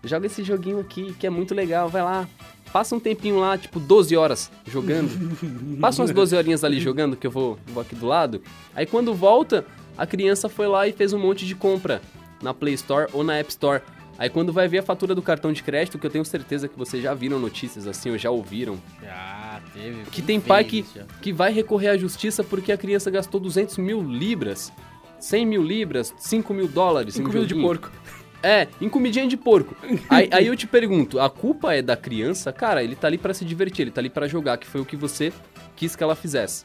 joga esse joguinho aqui que é muito legal, vai lá. Passa um tempinho lá, tipo 12 horas jogando. (laughs) Passa umas 12 horinhas ali jogando, que eu vou, vou aqui do lado. Aí quando volta, a criança foi lá e fez um monte de compra na Play Store ou na App Store. Aí quando vai ver a fatura do cartão de crédito, que eu tenho certeza que vocês já viram notícias assim, ou já ouviram, Já teve. que tem pai que, que vai recorrer à justiça porque a criança gastou 200 mil libras, 100 mil libras, 5 mil dólares em Em um comida de porco. É, em comidinha de porco. (laughs) aí, aí eu te pergunto, a culpa é da criança? Cara, ele tá ali pra se divertir, ele tá ali pra jogar, que foi o que você quis que ela fizesse.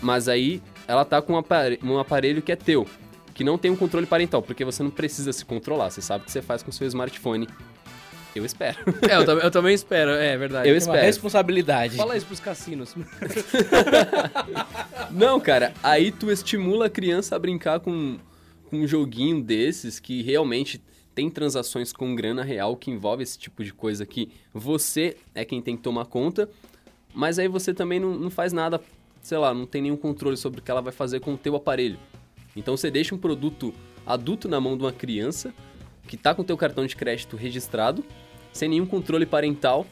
Mas aí ela tá com um apare- um aparelho que é teu, que não tem um controle parental, porque você não precisa se controlar, você sabe o que você faz com o seu smartphone. Eu espero. É, eu, tam- eu também espero, é verdade. Eu Tem uma espero. responsabilidade. Fala isso pros cassinos. (laughs) Não, cara, aí tu estimula a criança a brincar com, com um joguinho desses que realmente tem transações com grana real que envolve esse tipo de coisa que você é quem tem que tomar conta, mas aí você também não, não faz nada, sei lá, não tem nenhum controle sobre o que ela vai fazer com o teu aparelho. Então você deixa um produto adulto na mão de uma criança que tá com o teu cartão de crédito registrado, sem nenhum controle parental,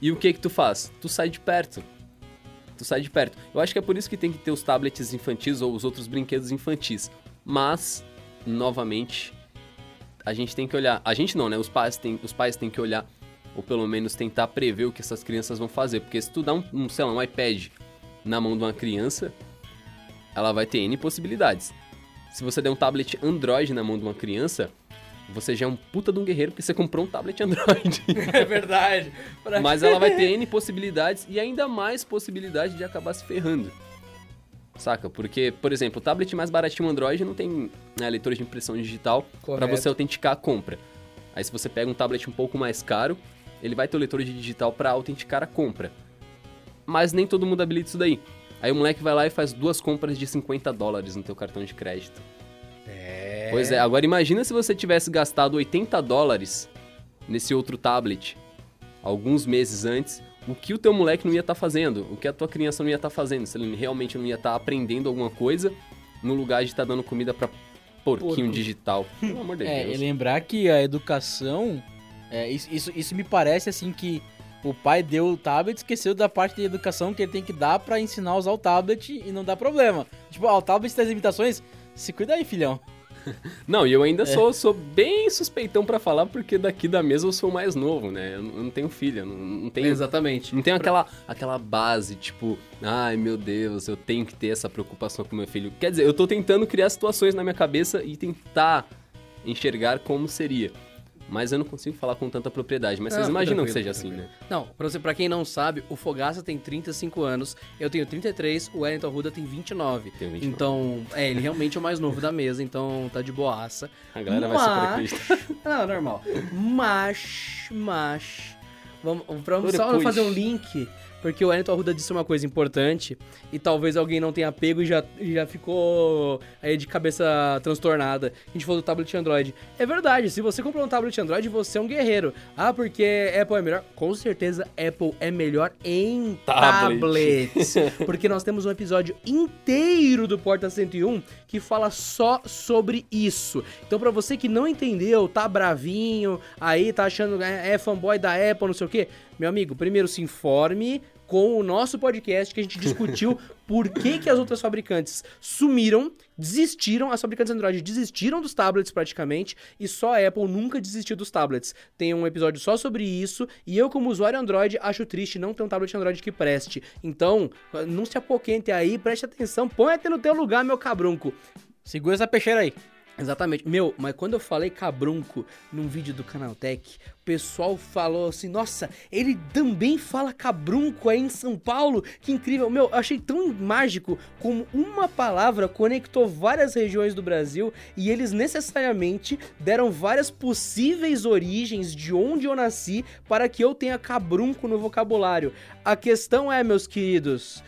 e o que que tu faz? Tu sai de perto tu sai de perto. Eu acho que é por isso que tem que ter os tablets infantis ou os outros brinquedos infantis. Mas, novamente, a gente tem que olhar. A gente não, né? Os pais têm, os pais têm que olhar, ou pelo menos tentar prever o que essas crianças vão fazer. Porque se tu dá um, um sei lá, um iPad na mão de uma criança, ela vai ter N possibilidades. Se você der um tablet Android na mão de uma criança, você já é um puta de um guerreiro porque você comprou um tablet (laughs) Android. é verdade. Mas ela vai ter N possibilidades e ainda mais possibilidade de acabar se ferrando. Saca? Porque, por exemplo, o tablet mais baratinho Android não tem né, leitor de impressão digital para você autenticar a compra. Aí se você pega um tablet um pouco mais caro, ele vai ter o leitor de digital para autenticar a compra. Mas nem todo mundo habilita isso daí. Aí o moleque vai lá e faz duas compras de 50 dólares no teu cartão de crédito. É. Pois é, agora imagina se você tivesse gastado 80 dólares nesse outro tablet alguns meses antes, o que o teu moleque não ia estar fazendo, o que a tua criança não ia estar fazendo, se ele realmente não ia estar aprendendo alguma coisa no lugar de estar dando comida pra porquinho Porco. digital. (laughs) Pelo amor de É, Deus. e lembrar que a educação. é, isso, isso, isso me parece assim que o pai deu o tablet e esqueceu da parte de educação que ele tem que dar pra ensinar a usar o tablet e não dá problema. Tipo, ó, o tablet tem as limitações. Se cuida aí, filhão. (laughs) Não, e eu ainda É. sou, sou bem suspeitão pra falar, porque daqui da mesa eu sou o mais novo, né? Eu não tenho filha, não, não tenho Exatamente. Não tem aquela, aquela base, tipo, ai meu Deus, eu tenho que ter essa preocupação com meu filho. Quer dizer, eu tô tentando criar situações na minha cabeça e tentar enxergar como seria. Mas eu não consigo falar com tanta propriedade. Mas Ah, vocês imaginam que seja assim, né? Não, pra, você, pra quem não sabe, o Fogaça tem 35 anos, eu tenho 33, o Wellington Ruda tem 29. Tem 29. Então, é, ele realmente é o mais novo da mesa, então tá de boaça. A galera vai super Mas- acreditar. (laughs) Não, normal. Mas, mas. Vamos, vamos só fazer um link, porque o Wellington Arruda disse uma coisa importante e talvez alguém não tenha pego e já, já ficou aí de cabeça transtornada. A gente falou do tablet Android. É verdade, se você comprou um tablet Android, você é um guerreiro. Ah, porque Apple é melhor? Com certeza Apple é melhor em Tablet. tablets. (laughs) porque nós temos um episódio inteiro do Porta 101 que fala só sobre isso. Então, pra você que não entendeu, tá bravinho, aí tá achando é, é fanboy da Apple, não sei o quê, meu amigo, primeiro se informe com o nosso podcast que a gente discutiu (laughs) por que, que as outras fabricantes sumiram, desistiram, as fabricantes Android desistiram dos tablets praticamente e só a Apple nunca desistiu dos tablets. Tem um episódio só sobre isso e eu como usuário Android acho triste não ter um tablet Android que preste. Então, não se apoquente aí, preste atenção, põe até no teu lugar, meu cabrunco. Segura essa peixeira aí. Exatamente. Meu, mas quando eu falei cabrunco num vídeo do Canaltech, o pessoal falou assim: nossa, ele também fala cabrunco aí em São Paulo? Que incrível. Meu, eu achei tão mágico como uma palavra conectou várias regiões do Brasil e eles necessariamente deram várias possíveis origens de onde eu nasci para que eu tenha cabrunco no vocabulário. A questão é, meus queridos.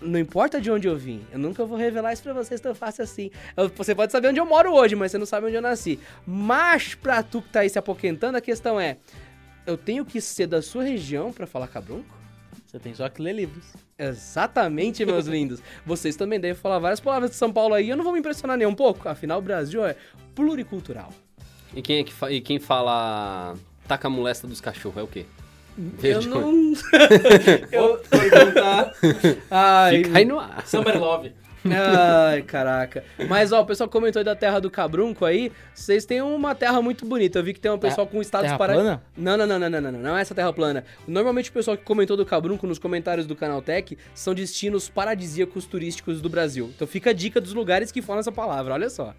Não importa de onde eu vim, eu nunca vou revelar isso pra vocês tão fácil assim. Você pode saber onde eu moro hoje, mas você não sabe onde eu nasci. Mas pra tu que tá aí se apoquentando, a questão é: eu tenho que ser da sua região pra falar cabrunco? Você tem só que ler livros. Exatamente, meus (laughs) lindos. Vocês também devem falar várias palavras de São Paulo aí, eu não vou me impressionar nem um pouco. Afinal, o Brasil é pluricultural. E quem, é que fa- e quem fala taca a molesta dos cachorros é o quê? Eu não. (laughs) eu perguntar. Ai, Fica aí no ar. Somebody Love. Ai, caraca. Mas, ó, o pessoal comentou aí da terra do Cabrunco aí. Vocês têm uma terra muito bonita. Eu vi que tem um pessoal com estados terra para... plana? Não, não, não, não, não, não, não. Não é essa terra plana. Normalmente o pessoal que comentou do Cabrunco nos comentários do Canaltech são destinos paradisíacos turísticos do Brasil. Então fica a dica dos lugares que falam essa palavra. Olha só.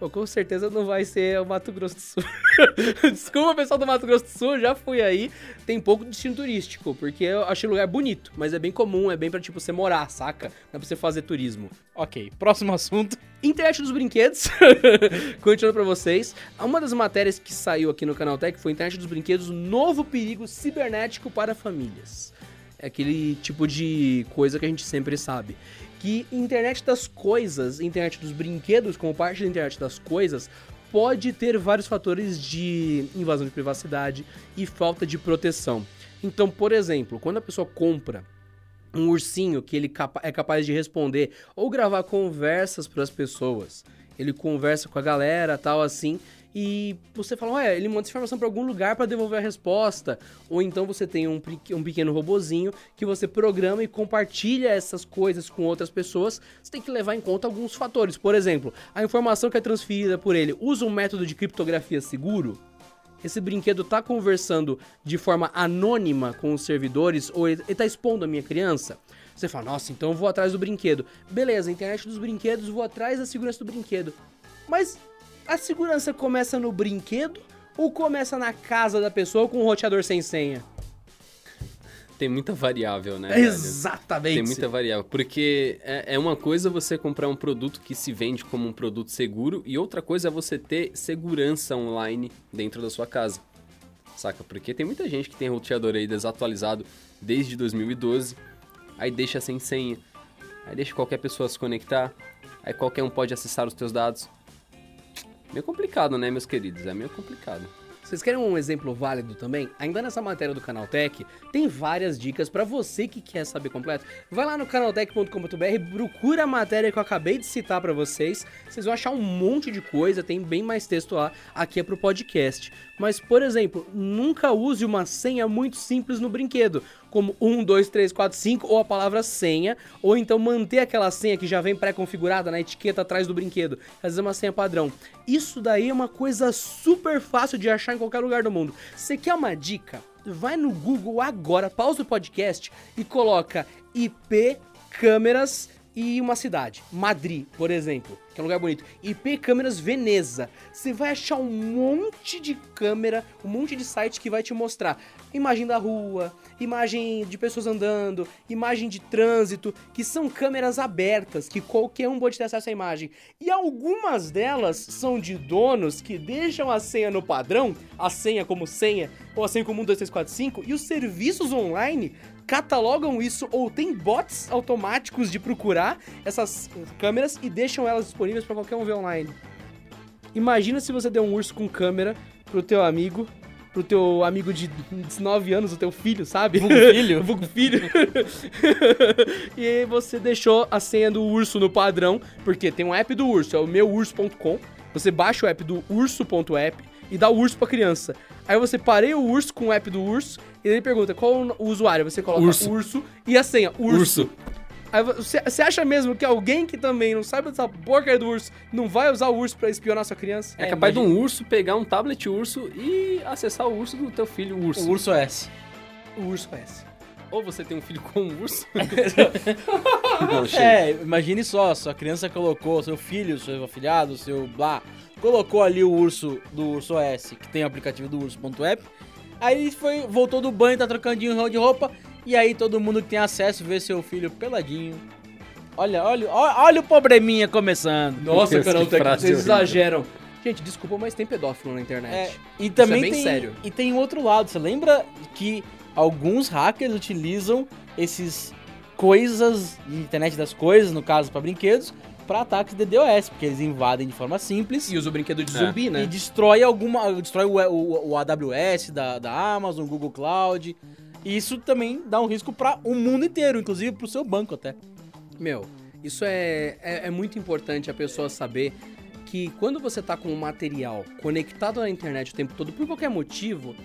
Pô, com certeza não vai ser o Mato Grosso do Sul. (laughs) Desculpa, pessoal do Mato Grosso do Sul, já fui aí. Tem pouco destino turístico, porque eu achei o lugar bonito, mas é bem comum, é bem pra, tipo, você morar, saca? Não é pra você fazer turismo. Ok, próximo assunto. Internet dos brinquedos. (laughs) Continuando pra vocês. Uma das matérias que saiu aqui no Canaltech foi Internet dos Brinquedos, novo perigo cibernético para famílias. É aquele tipo de coisa que a gente sempre sabe. Que internet das coisas, internet dos brinquedos, como parte da internet das coisas, pode ter vários fatores de invasão de privacidade e falta de proteção. Então, por exemplo, quando a pessoa compra um ursinho que ele é capaz de responder ou gravar conversas para as pessoas. Ele conversa com a galera, tal assim, e você fala, ué, ele manda essa informação para algum lugar para devolver a resposta. Ou então você tem um, um pequeno robozinho que você programa e compartilha essas coisas com outras pessoas. Você tem que levar em conta alguns fatores. Por exemplo, a informação que é transferida por ele usa um método de criptografia seguro? esse brinquedo tá conversando de forma anônima com os servidores ou ele, ele tá expondo a minha criança? Você fala, nossa, então eu vou atrás do brinquedo. Beleza, internet dos brinquedos, vou atrás da segurança do brinquedo. Mas a segurança começa no brinquedo ou começa na casa da pessoa com um roteador sem senha? Tem muita variável, né? velho? Exatamente. Tem muita variável. Porque é, é uma coisa você comprar um produto que se vende como um produto seguro e outra coisa é você ter segurança online dentro da sua casa. Saca? Porque tem muita gente que tem roteador aí desatualizado desde 2012, aí deixa sem senha, aí deixa qualquer pessoa se conectar, aí qualquer um pode acessar os teus dados. Meio complicado, né, meus queridos? É meio complicado. Vocês querem um exemplo válido também? Ainda nessa matéria do Canaltech, tem várias dicas pra você que quer saber completo. Vai lá no canaltech.com.br, procura a matéria que eu acabei de citar pra vocês. Vocês vão achar um monte de coisa, tem bem mais texto lá. Aqui é pro podcast. Mas, por exemplo, nunca use uma senha muito simples no brinquedo, como 1, 2, 3, 4, 5 ou a palavra senha, ou então manter aquela senha que já vem pré-configurada na etiqueta atrás do brinquedo. Vezes é uma senha padrão. Isso daí é uma coisa super fácil de achar em qualquer lugar do mundo. Você quer uma dica? Vai no Google agora, pausa o podcast e coloca IP câmeras e uma cidade. Madrid, por exemplo, que é um lugar bonito. IP câmeras Veneza. Você vai achar um monte de câmera, um monte de site que vai te mostrar imagem da rua, imagem de pessoas andando, imagem de trânsito, que são câmeras abertas, que qualquer um pode ter acesso à imagem. E algumas delas são de donos que deixam a senha no padrão, a senha como senha, ou a senha como 1, 2, 3, 4, 5, e os serviços online catalogam isso ou tem bots automáticos de procurar essas câmeras e deixam elas disponíveis para qualquer um ver online. Imagina se você der um urso com câmera pro teu amigo, pro teu amigo de 19 anos, o teu filho, sabe? Vulgo filho. (laughs) Vulgo filho. (laughs) e aí você deixou a senha do urso no padrão, porque tem um app do urso, é o meuurso.com. Você baixa o app do urso.app, e dá o urso pra criança. Aí você pareia o urso com o app do urso e ele pergunta qual o usuário. Você coloca Urso. urso, e a senha, urso. Urso. Você, acha mesmo que alguém que também não sabe dessa porcaria do urso não vai usar o urso pra espionar sua criança? É, É, capaz imagina- de um urso pegar um tablet urso e acessar o urso do teu filho urso. O Urso S. O urso conhece. Ou você tem um filho com um urso. (laughs) É, imagine só, sua criança colocou, seu filho, seu afilhado, seu blá, colocou ali o urso do Urso S, que tem o aplicativo do urso.app. Aí ele foi, voltou do banho, tá trocandinho de roupa, e aí todo mundo que tem acesso vê seu filho peladinho. Olha, olha, olha, olha o probleminha começando. Nossa, Deus, Carol, que frase vocês exageram. Gente, desculpa, mas tem pedófilo na É, internet. e também bem tem, sério. E tem outro lado, você lembra que alguns hackers utilizam esses coisas de internet das coisas, no caso para brinquedos, para ataques de DDoS, porque eles invadem de forma simples E usa o brinquedo de É. zumbi, né? e destrói alguma, destrói o, o- o AWS da, da Amazon, Google Cloud. E isso também dá um risco para o mundo inteiro, inclusive para o seu banco até. Meu, isso é, é, é muito importante a pessoa saber que quando você tá com um material conectado na internet o tempo todo, por qualquer motivo,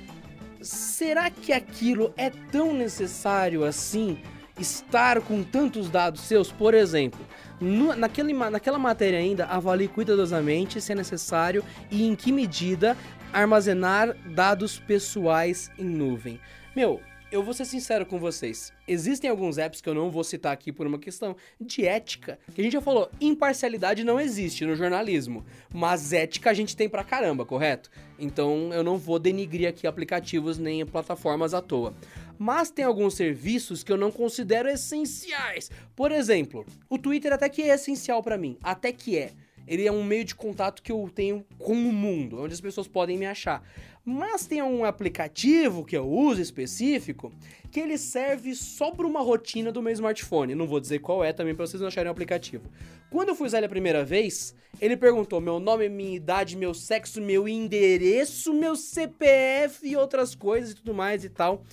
será que aquilo é tão necessário assim? Estar com tantos dados seus, por exemplo, no- naquele, naquela matéria ainda, avalie cuidadosamente se é necessário e em que medida armazenar dados pessoais em nuvem. Meu, eu vou ser sincero com vocês. Existem alguns apps que eu não vou citar aqui por uma questão de ética. Que a gente já falou, imparcialidade não existe no jornalismo. Mas ética a gente tem pra caramba, correto? Então eu não vou denigrir aqui aplicativos nem plataformas à toa. Mas tem alguns serviços que eu não considero essenciais. Por exemplo, o Twitter até que é essencial pra mim. Até que é. Ele é um meio de contato que eu tenho com o mundo, onde as pessoas podem me achar. Mas tem um aplicativo que eu uso específico que ele serve só para uma rotina do meu smartphone. Não vou dizer qual é também para vocês não acharem o aplicativo. Quando eu fui usar ele a primeira vez, ele perguntou meu nome, minha idade, meu sexo, meu endereço, meu CPF e outras coisas e tudo mais e tal.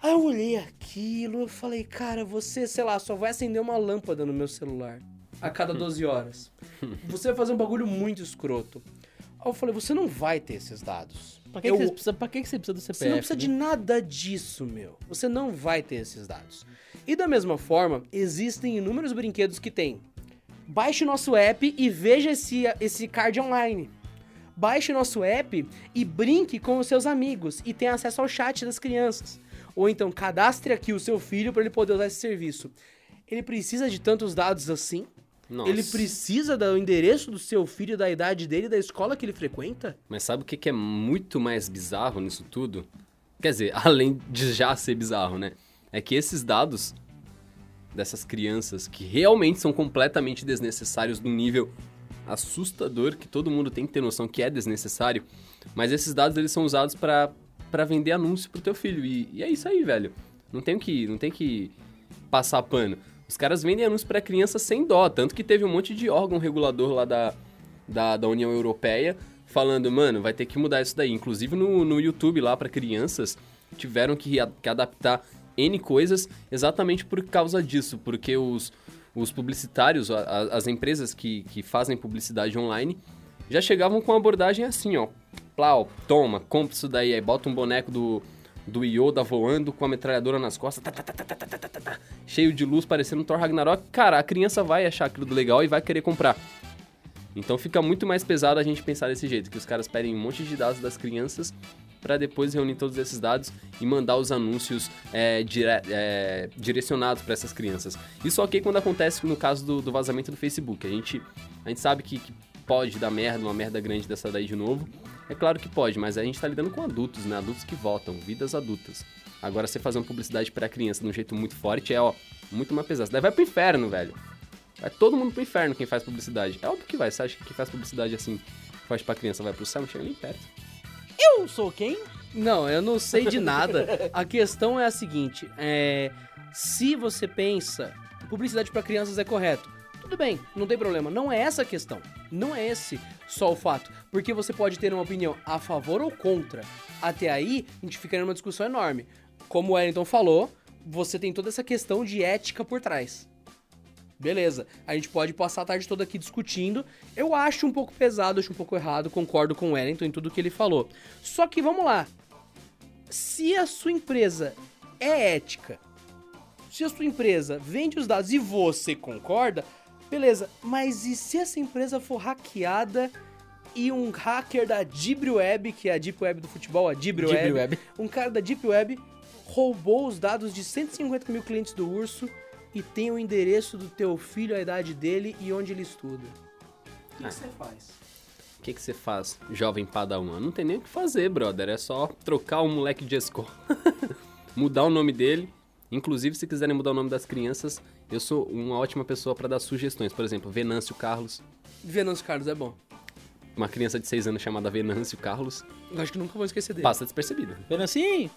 Aí eu olhei aquilo, eu falei, cara, você, sei lá, só vai acender uma lâmpada no meu celular a cada 12 horas. (laughs) Você vai fazer um bagulho muito escroto. Aí eu falei, você não vai ter esses dados. Pra que, Eu- que, você, precisa, pra que, que você precisa do CPF? você não precisa de né? nada disso, meu. Você não vai ter esses dados. E da mesma forma, existem inúmeros brinquedos que tem. Baixe nosso app e veja esse, esse card online. Baixe nosso app e brinque com os seus amigos e tenha acesso ao chat das crianças. Ou então cadastre aqui o seu filho para ele poder usar esse serviço. Ele precisa de tantos dados assim? Nossa. Ele precisa do endereço do seu filho, da idade dele, da escola que ele frequenta? Mas sabe o que, é muito mais bizarro nisso tudo? Quer dizer, (laughs) além de já ser bizarro, né? É que esses dados dessas crianças que realmente são completamente desnecessários num nível assustador, que todo mundo tem que ter noção que é desnecessário, mas esses dados eles são usados pra vender anúncio pro teu filho. E, e é isso aí, velho. Não tem que, não tem que passar pano. Os caras vendem anúncio pra criança sem dó, tanto que teve um monte de órgão regulador lá da, da, da União Europeia falando, mano, vai ter que mudar isso daí. Inclusive no, no YouTube lá pra crianças, tiveram que, que adaptar N coisas exatamente por causa disso, porque os, os publicitários, a- a- as empresas que, que fazem publicidade online, já chegavam com abordagem assim, ó. Plau, toma, compra isso daí, aí bota um boneco do, do Yoda voando com a metralhadora nas costas, cheio de luz, parecendo um Thor Ragnarok. Cara, a criança vai achar aquilo legal e vai querer comprar. Então fica muito mais pesado a gente pensar desse jeito, que os caras pedem um monte de dados das crianças para depois reunir todos esses dados e mandar os anúncios é, dire é, direcionados para essas crianças. Isso ok quando acontece no caso do, do, vazamento do Facebook. A gente, a gente sabe que, que pode dar merda, uma merda grande dessa daí de novo. É claro que pode, mas a gente tá lidando com adultos, né? Adultos que votam, vidas adultas. Agora, você fazer uma publicidade pra criança de um jeito muito forte é, ó, muito mais pesado. Daí vai pro inferno, velho. Vai todo mundo pro inferno quem faz publicidade. É óbvio que vai. Você acha que quem faz publicidade assim, faz pra criança, vai pro céu, não chega nem perto. Eu sou quem? Não, eu não sei de nada. A questão é a seguinte: é, se você pensa publicidade para crianças é correto, tudo bem, não tem problema. Não é essa a questão. Não é esse só o fato. Porque você pode ter uma opinião a favor ou contra. Até aí, a gente fica numa discussão enorme. Como o Wellington falou, você tem toda essa questão de ética por trás. Beleza, a gente pode passar a tarde toda aqui discutindo. Eu acho um pouco pesado, acho um pouco errado, concordo com o Wellington em tudo que ele falou. Só que vamos lá. Se a sua empresa é ética, se a sua empresa vende os dados e você concorda, beleza. Mas e se essa empresa for hackeada e um hacker da Deep Web, que é a Deep Web do futebol, a Deep, Web, Web. um cara da Deep Web roubou os dados de 150 mil clientes do Urso e tem o endereço do teu filho, a idade dele e onde ele estuda. O que Ah. que você faz? O que que você faz, jovem padawan? Não tem nem o que fazer, brother. É só trocar o moleque de escola. (laughs) mudar o nome dele. Inclusive, se quiserem mudar o nome das crianças, eu sou uma ótima pessoa pra dar sugestões. Por exemplo, Venâncio Carlos. Venâncio Carlos é bom. Uma criança de 6 anos chamada Venâncio Carlos. Eu acho que nunca vou esquecer dele. Passa despercebida. Venancinho,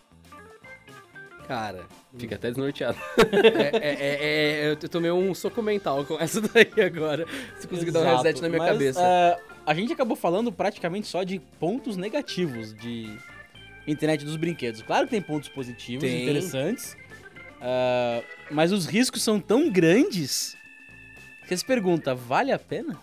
Cara, Fica até desnorteado. (laughs) é, é- é- é- eu tomei um soco mental com essa daí agora. Você conseguiu dar um reset na minha mas, cabeça. ah, a gente acabou falando praticamente só de pontos negativos de internet dos brinquedos. Claro que tem pontos positivos, Tem. interessantes, ah, mas os riscos são tão grandes que se pergunta, vale a pena?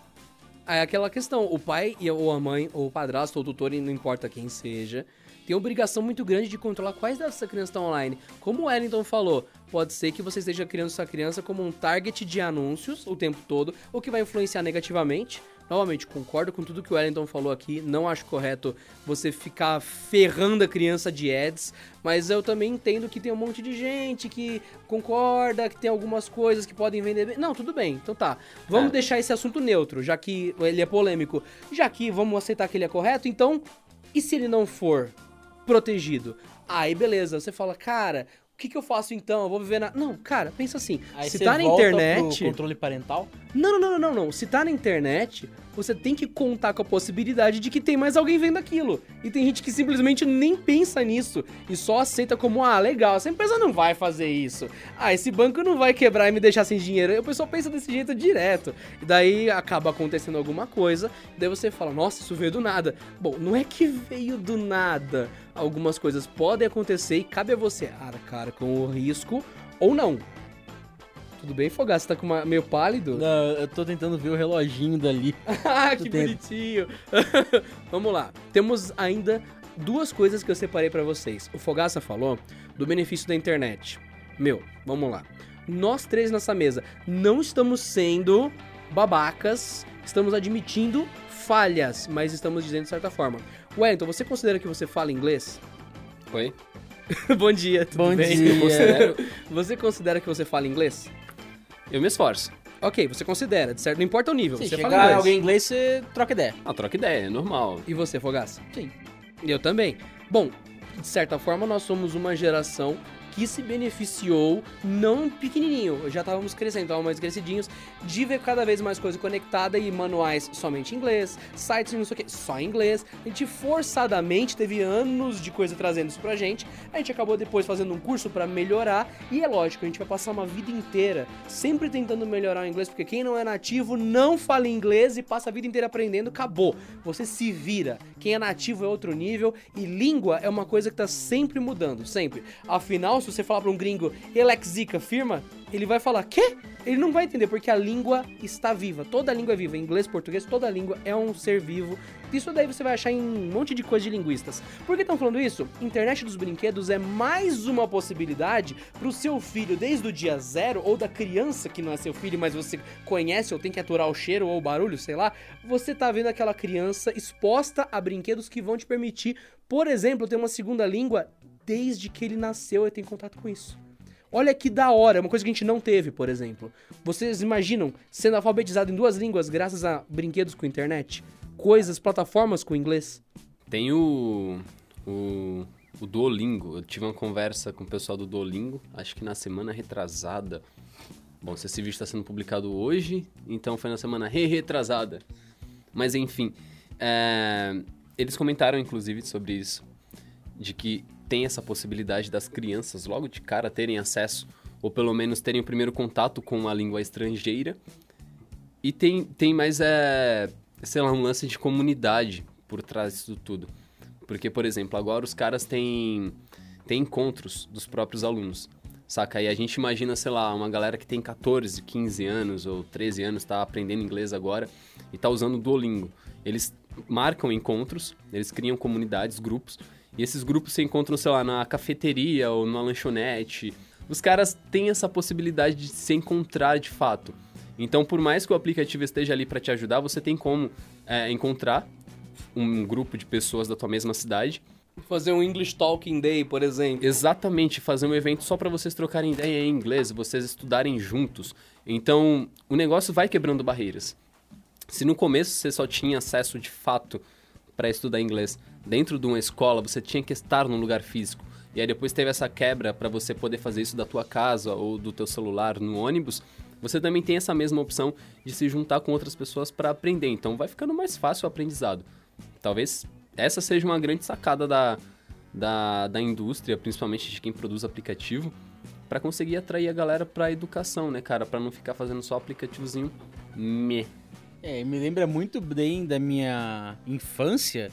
É aquela questão, o pai ou a mãe, ou o padrasto, ou o tutor, não importa quem seja, tem obrigação muito grande de controlar quais dessas crianças estão online. Como o Wellington falou, pode ser que você esteja criando essa criança como um target de anúncios o tempo todo, o que vai influenciar negativamente. Novamente, concordo com tudo que o Wellington falou aqui, não acho correto você ficar ferrando a criança de ads, mas eu também entendo que tem um monte de gente que concorda, que tem algumas coisas que podem vender bem. Não, tudo bem, então tá. Vamos É. deixar esse assunto neutro, já que ele é polêmico. Já que vamos aceitar que ele é correto, então, e se ele não for protegido? Aí beleza, você fala, cara, o que, que eu faço então? Eu vou viver na. Não, cara, pensa assim. Aí se tá na internet. controle parental? Não, não, não, não, não. Se tá na internet, você tem que contar com a possibilidade de que tem mais alguém vendo aquilo. E tem gente que simplesmente nem pensa nisso e só aceita como, ah, legal, essa empresa não vai fazer isso. Ah, esse banco não vai quebrar e me deixar sem dinheiro. E o pessoal pensa desse jeito direto. E daí acaba acontecendo alguma coisa, daí você fala, nossa, isso veio do nada. Bom, não é que veio do nada. Algumas coisas podem acontecer e cabe a você arcar com o risco ou não. Tudo bem, Fogar? Você tá com uma, meio pálido? Não, eu tô tentando ver o reloginho dali. (laughs) Ah, que bonitinho. (laughs) Vamos lá. Temos ainda duas coisas que eu separei pra vocês. O Fogaça falou do benefício da internet. Meu, vamos lá. Nós três nessa mesa não estamos sendo babacas, estamos admitindo falhas, mas estamos dizendo de certa forma. Wellington, você considera que você fala inglês? Oi? (laughs) Bom dia, tudo Bom bem? dia. Você considera que você fala inglês? Eu me esforço. Ok, você considera, de certo? Não importa o nível, Se você chegar fala inglês. alguém em inglês, você troca ideia. Ah, troca ideia, é normal. E você, Fogaça? Sim. Eu também. Bom, de certa forma, nós somos uma geração que se beneficiou, não pequenininho, já estávamos crescendo, estávamos mais crescidinhos, de ver cada vez mais coisa conectada e manuais somente em inglês, sites não sei o que, só em inglês. A gente forçadamente teve anos de coisa trazendo isso pra gente. A gente acabou depois fazendo um curso pra melhorar e é lógico, a gente vai passar uma vida inteira sempre tentando melhorar o inglês, porque quem não é nativo não fala inglês e passa a vida inteira aprendendo, acabou. Você se vira. Quem é nativo é outro nível e língua é uma coisa que tá sempre mudando, sempre. Afinal, se você falar pra um gringo, Elexica, firma, ele vai falar, quê? Ele não vai entender, porque a língua está viva. Toda língua é viva. Inglês, português, toda língua é um ser vivo. Isso daí você vai achar em um monte de coisa de linguistas. Por que estão falando isso? Internet dos brinquedos é mais uma possibilidade pro seu filho, desde o dia zero, ou da criança que não é seu filho, mas você conhece ou tem que aturar o cheiro ou o barulho, sei lá. Você tá vendo aquela criança exposta a brinquedos que vão te permitir, por exemplo, ter uma segunda língua desde que ele nasceu e tem contato com isso. Olha que da hora, uma coisa que a gente não teve, por exemplo. Vocês imaginam sendo alfabetizado em duas línguas graças a brinquedos com internet? Coisas, plataformas com inglês? Tem o, o, o Duolingo. Eu tive uma conversa com o pessoal do Duolingo, acho que na semana retrasada. Bom, se esse vídeo está sendo publicado hoje, então foi na semana re retrasada. Mas enfim, é, eles comentaram inclusive sobre isso, de que tem essa possibilidade das crianças logo de cara terem acesso, ou pelo menos terem o primeiro contato com uma língua estrangeira. E tem, tem mais, é, sei lá, um lance de comunidade por trás disso tudo. Porque, por exemplo, agora os caras têm, têm encontros dos próprios alunos. Saca? E a gente imagina, sei lá, uma galera que tem 14, 15 anos ou 13 anos, tá aprendendo inglês agora e tá usando o Duolingo. Eles marcam encontros, eles criam comunidades, grupos, e esses grupos se encontram, sei lá, na cafeteria ou numa lanchonete. Os caras têm essa possibilidade de se encontrar de fato. Então, por mais que o aplicativo esteja ali para te ajudar, você tem como é, encontrar um grupo de pessoas da tua mesma cidade Fazer um English Talking Day, por exemplo. Exatamente, fazer um evento só para vocês trocarem ideia em inglês, vocês estudarem juntos. Então, o negócio vai quebrando barreiras. Se no começo você só tinha acesso de fato para estudar inglês dentro de uma escola, você tinha que estar num lugar físico. E aí depois teve essa quebra para você poder fazer isso da tua casa ou do teu celular no ônibus. Você também tem essa mesma opção de se juntar com outras pessoas para aprender. Então vai ficando mais fácil o aprendizado. Talvez essa seja uma grande sacada da, da, da indústria, principalmente de quem produz aplicativo, para conseguir atrair a galera para educação, né, cara? Para não ficar fazendo só aplicativozinho me. É, me lembra muito bem da minha infância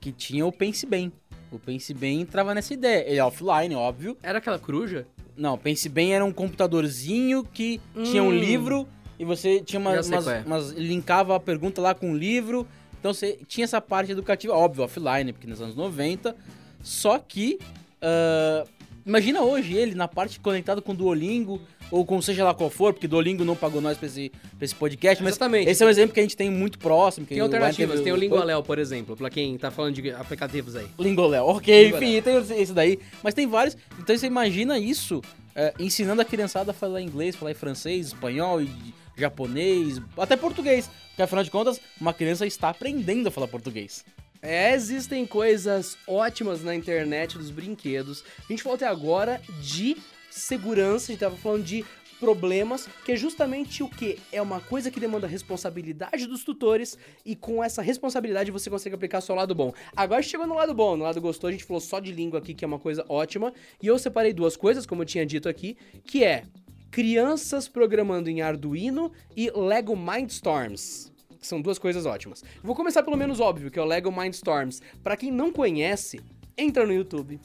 que tinha o Pense Bem. O Pense Bem entrava nessa ideia. Ele é offline, óbvio. Era aquela coruja? Não, Pense Bem era um computadorzinho que tinha um Hum. livro e você tinha uma, umas, é. umas- linkava a pergunta lá com o livro. Então você tinha essa parte educativa, óbvio, offline, porque nos anos 90. Só que ah, imagina hoje ele na parte conectado com o Duolingo ou com seja lá qual for, porque Duolingo não pagou nós pra esse, pra esse podcast, mas Exatamente. esse é um exemplo que a gente tem muito próximo. Que Tem o alternativas, tem o Lingualéu, por exemplo, pra quem tá falando de aplicativos aí. Lingoléu, ok, Lingoléu. enfim, tem esse daí. Mas tem vários. Então você imagina isso é, ensinando a criançada a falar inglês, falar francês, espanhol, e japonês, até português. Porque afinal de contas, uma criança está aprendendo a falar português. É, existem coisas ótimas na internet dos brinquedos. A gente até agora de segurança, a gente tava falando de problemas, que é justamente o que? É uma coisa que demanda responsabilidade dos tutores e com essa responsabilidade você consegue aplicar seu lado bom. Agora chegou no lado bom, no lado gostoso, a gente falou só de língua aqui, que é uma coisa ótima, e eu separei duas coisas, como eu tinha dito aqui, que é crianças programando em Arduino e Lego Mindstorms. que São duas coisas ótimas. Vou começar pelo menos óbvio, que é o Lego Mindstorms. Pra quem não conhece, entra no YouTube,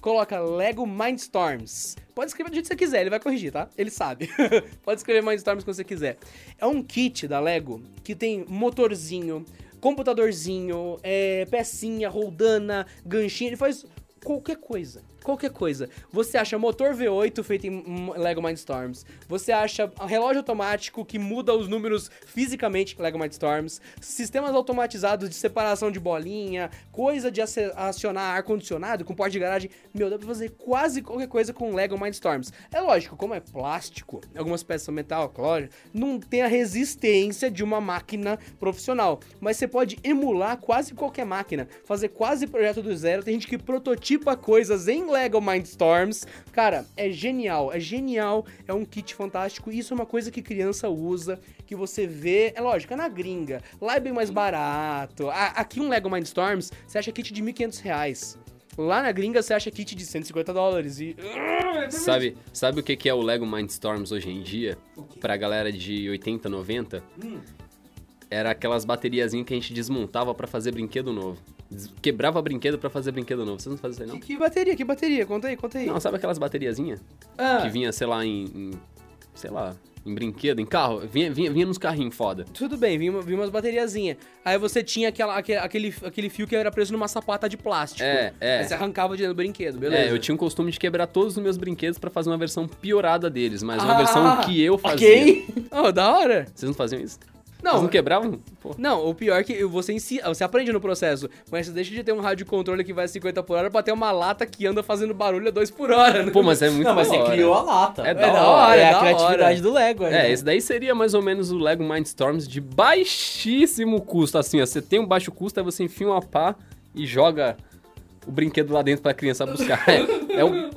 coloca Lego Mindstorms. Pode escrever do jeito que você quiser, ele vai corrigir, tá? Ele sabe. (laughs) Pode escrever Mindstorms quando você quiser. É um kit da Lego que tem motorzinho, computadorzinho, é, pecinha, roldana, ganchinho, ele faz qualquer coisa. Qualquer coisa. Você acha motor V8 feito em hum, Lego Mindstorms. Você acha relógio automático que muda os números fisicamente em Lego Mindstorms. Sistemas automatizados de separação de bolinha. Coisa de acionar ar-condicionado com porta de garagem. Meu, dá pra fazer quase qualquer coisa com Lego Mindstorms. É lógico, como é plástico, algumas peças são metal, claro, não tem a resistência de uma máquina profissional. Mas você pode emular quase qualquer máquina. Fazer quase projeto do zero. Tem gente que prototipa coisas em Lego Mindstorms. Cara, é genial, é genial, é um kit fantástico. Isso é uma coisa que criança usa, que você vê. É lógico, é na gringa. Lá é bem mais barato. A- Aqui um Lego Mindstorms, você acha kit de 1.500 reais. Lá na gringa você acha kit de 150 dólares e. Sabe, sabe o que que é o Lego Mindstorms hoje em dia? Pra galera de 80, 90? Era aquelas bateriazinhas que a gente desmontava pra fazer brinquedo novo. Quebrava brinquedo pra fazer brinquedo novo. Vocês não fazem isso aí, Que, que bateria, que bateria? Conta aí, conta aí. não? Não, sabe aquelas bateriazinhas? Ah, Que vinha, sei lá, em, em- Sei lá, em brinquedo, em carro. Vinha, vinha, vinha nos carrinhos foda. Tudo bem, vinha, vinha umas bateriazinhas. Aí você tinha aquela, aquele, aquele, aquele fio que era preso numa sapata de plástico. É, é. Aí você arrancava de dentro do brinquedo, beleza. É, eu tinha o costume de quebrar todos os meus brinquedos pra fazer uma versão piorada deles, mas uma Ah, versão que eu fazia. Ok? (laughs) Oh, da hora. Vocês não faziam isso? Não, Vocês não quebravam? Pô. Não, o pior é que você ensina, você aprende no processo, mas você deixa de ter um rádio controle que vai a 50 por hora pra ter uma lata que anda fazendo barulho a 2 por hora. né? Pô, mas é muito Não, mas você hora. criou a lata. É É da da hora. hora, é é a da criatividade hora. do Lego. É, né? esse daí seria mais ou menos o Lego Mindstorms de baixíssimo custo. Assim, ó, você tem um baixo custo, aí você enfia uma pá e joga o brinquedo lá dentro pra criança buscar. (laughs) É, é um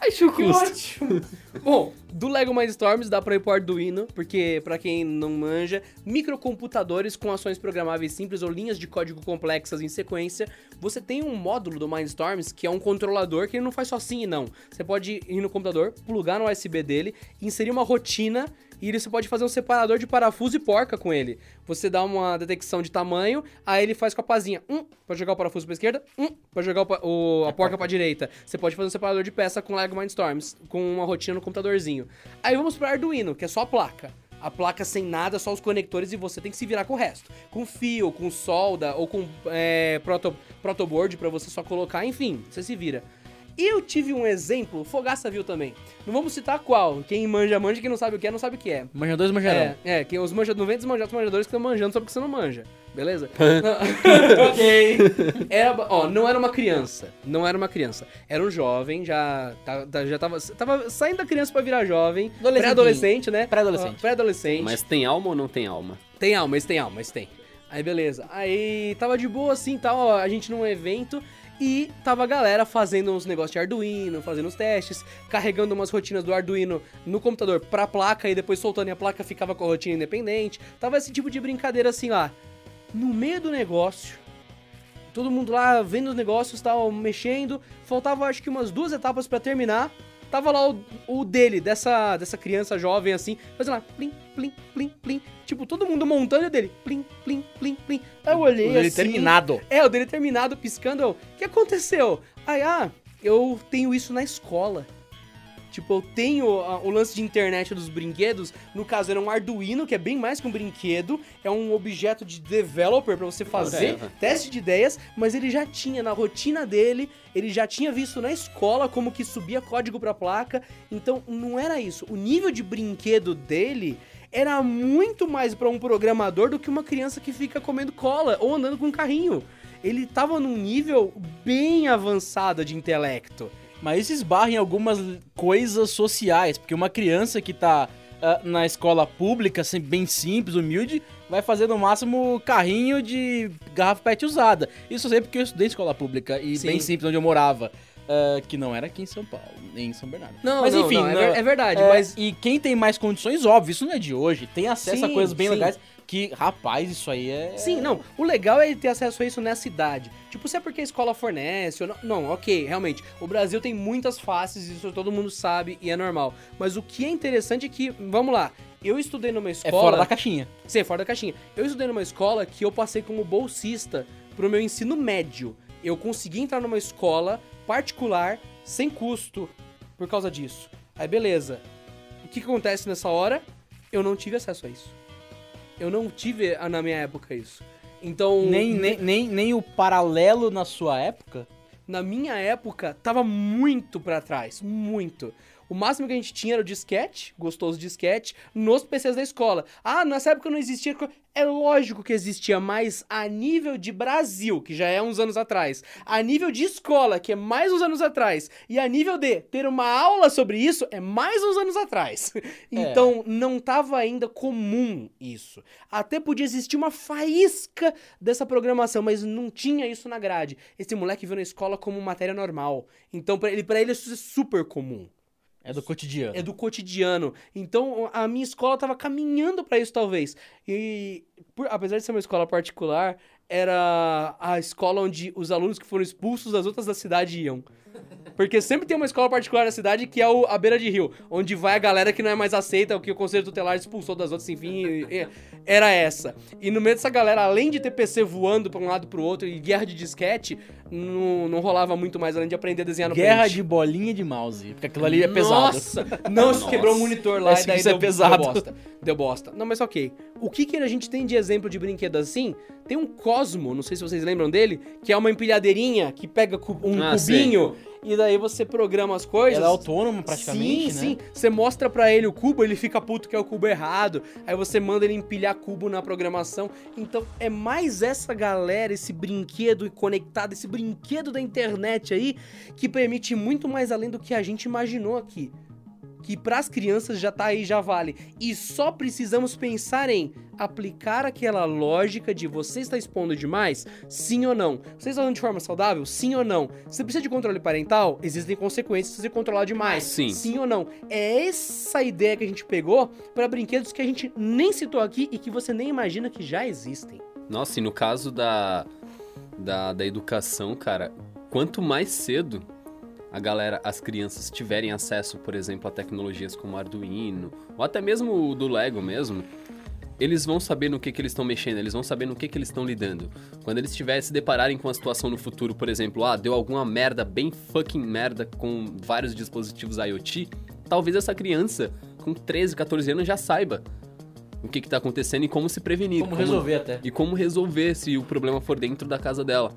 baixo custo. (laughs) Bom, do Lego Mindstorms dá pra ir pro Arduino, porque pra quem não manja, microcomputadores com ações programáveis simples ou linhas de código complexas em sequência, você tem um módulo do Mindstorms que é um controlador que ele não faz só sim e não. Você pode ir no computador, plugar no USB dele, inserir uma rotina E ele, você pode fazer um separador de parafuso e porca com ele. Você dá uma detecção de tamanho, aí ele faz com a pazinha. Um, pra jogar o parafuso pra esquerda. Um, pra jogar o, o- a porca pra direita. Você pode fazer um separador de peça com Lego Mindstorms, com uma rotina no computadorzinho. Aí vamos pro Arduino, que é só a placa. A placa sem nada, só os conectores e você tem que se virar com o resto. Com fio, com solda ou com é, proto, protoboard pra você só colocar, enfim, você se vira. E eu tive um exemplo, Fogaça viu também. Não vamos citar qual. Quem manja, manja. Quem não sabe o que é, não sabe o que é. Manja dois, manja É, é, quem os manja, não vem desmanjar os manjadores que estão manjando só porque você não manja. Beleza? (laughs) Ok. (laughs) Era, ó, não era uma criança. Não era uma criança. Era um jovem, já, tá- tá- já tava, tava saindo da criança pra virar jovem. Pré-adolescente, né? Pré-adolescente. Pré-adolescente. Mas tem alma ou não tem alma? Tem alma, mas tem alma, mas tem. Aí beleza. Aí tava de boa assim tal, ó, a gente num evento e tava a galera fazendo uns negócios de Arduino, fazendo os testes, carregando umas rotinas do Arduino no computador pra placa e depois soltando e a placa ficava com a rotina independente. Tava esse tipo de brincadeira assim lá. No meio do negócio, todo mundo lá vendo os negócios, tal, mexendo. Faltava acho que umas duas etapas pra terminar. Tava lá o, o dele, dessa, dessa criança jovem assim, fazendo lá, plim, plim, plim, plim. Tipo, todo mundo montando o dele, plim, plim, plim, plim. Aí eu olhei Ele assim. terminado. É, o dele terminado, piscando. O que aconteceu? Aí, ah, eu tenho isso na escola. Tipo, eu tenho ah, o lance de internet dos brinquedos. No caso, era um Arduino, que é bem mais que um brinquedo. É um objeto de developer pra você fazer teste de ideias. Mas ele já tinha na rotina dele, ele já tinha visto na escola como que subia código pra placa. Então, não era isso. O nível de brinquedo dele era muito mais pra um programador do que uma criança que fica comendo cola ou andando com um carrinho. Ele tava num nível bem avançado de intelecto. Mas isso esbarra em algumas coisas sociais, porque uma criança que tá ah, na escola pública, assim, bem simples, humilde, vai fazer no máximo carrinho de garrafa pet usada. Isso eu sei porque eu estudei em escola pública e Sim. bem simples onde eu morava. ah, que não era aqui em São Paulo, nem em São Bernardo. Não, mas não, enfim, não, é, não- ver- é verdade, é, mas E quem tem mais condições, óbvio, isso não é de hoje. Tem acesso a Sim, coisas bem sim. legais que, rapaz, isso aí é. Sim, não. O legal é ele ter acesso a isso nessa idade. Tipo, se é porque a escola fornece ou não. Não, ok, realmente. O Brasil tem muitas faces, isso todo mundo sabe e é normal. Mas o que é interessante é que, vamos lá, eu estudei numa É escola. fora da caixinha. Sim, é fora da caixinha. Eu estudei numa escola que eu passei como bolsista pro meu ensino médio. Eu consegui entrar numa escola particular sem custo por causa disso. Aí beleza. O que acontece nessa hora? Eu não tive acesso a isso. Eu não tive na minha época isso. Então, Nem, nem, nem, nem o paralelo na sua época. na minha época, tava muito pra trás. Muito. O máximo que a gente tinha era o disquete, gostoso disquete, nos PCs da escola. Ah, nessa época não existia. É lógico que existia, mas a nível de Brasil, que já é uns anos atrás, a nível de escola, que é mais uns anos atrás, e a nível de ter uma aula sobre isso, é mais uns anos atrás. (laughs) Então, não tava ainda comum isso. Até podia existir uma faísca dessa programação, mas não tinha isso na grade. Esse moleque viu na escola como matéria normal. Então, pra ele, pra ele isso é super comum. É do cotidiano. É do cotidiano. Então, a minha escola tava caminhando pra isso, talvez. E, por- apesar de ser uma escola particular, era a escola onde os alunos que foram expulsos das outras da cidade iam. Porque sempre tem uma escola particular na cidade que é o, a beira de rio, onde vai a galera que não é mais aceita, o que o conselho tutelar expulsou das outras, enfim, e- e- era essa. E no meio dessa galera, além de ter PC voando pra um lado e pro outro e guerra de disquete, não, não rolava muito mais além de aprender a desenhar no Guerra pente. de bolinha de mouse. Porque aquilo ali é pesado. Nossa! Não, isso quebrou o monitor lá e daí isso é pesado. deu bosta. Deu bosta. Não, mas ok. O que, que a gente tem de exemplo de brinquedo assim? Tem um Cosmo, não sei se vocês lembram dele, que é uma empilhadeirinha que pega um Ah, cubinho e daí você programa as coisas. Ela é autônoma praticamente, sim, né? Sim, Você mostra pra ele o cubo, ele fica puto que é o cubo errado. Aí você manda ele empilhar cubo na programação. Então é mais essa galera, esse brinquedo conectado, esse brinquedo da internet aí, que permite muito mais além do que a gente imaginou aqui. Que pras crianças já tá aí, já vale. E só precisamos pensar em aplicar aquela lógica de você está expondo demais? Sim ou não? Você está usando de forma saudável? Sim ou não? Você precisa de controle parental? Existem consequências se você controlar demais. Sim. Sim ou não? É essa ideia que a gente pegou para brinquedos que a gente nem citou aqui e que você nem imagina que já existem. Nossa, e no caso da, da, da educação, cara, quanto mais cedo a galera, as crianças tiverem acesso, por exemplo, a tecnologias como Arduino, ou até mesmo o do Lego mesmo, eles vão saber no que, que eles estão mexendo, eles vão saber no que, que eles estão lidando. Quando eles tiverem se depararem com a situação no futuro, por exemplo, ah, deu alguma merda, bem fucking merda com vários dispositivos IoT, talvez essa criança com 13, 14 anos já saiba o que está acontecendo e como se prevenir. Como resolver até. E como resolver se o problema for dentro da casa dela.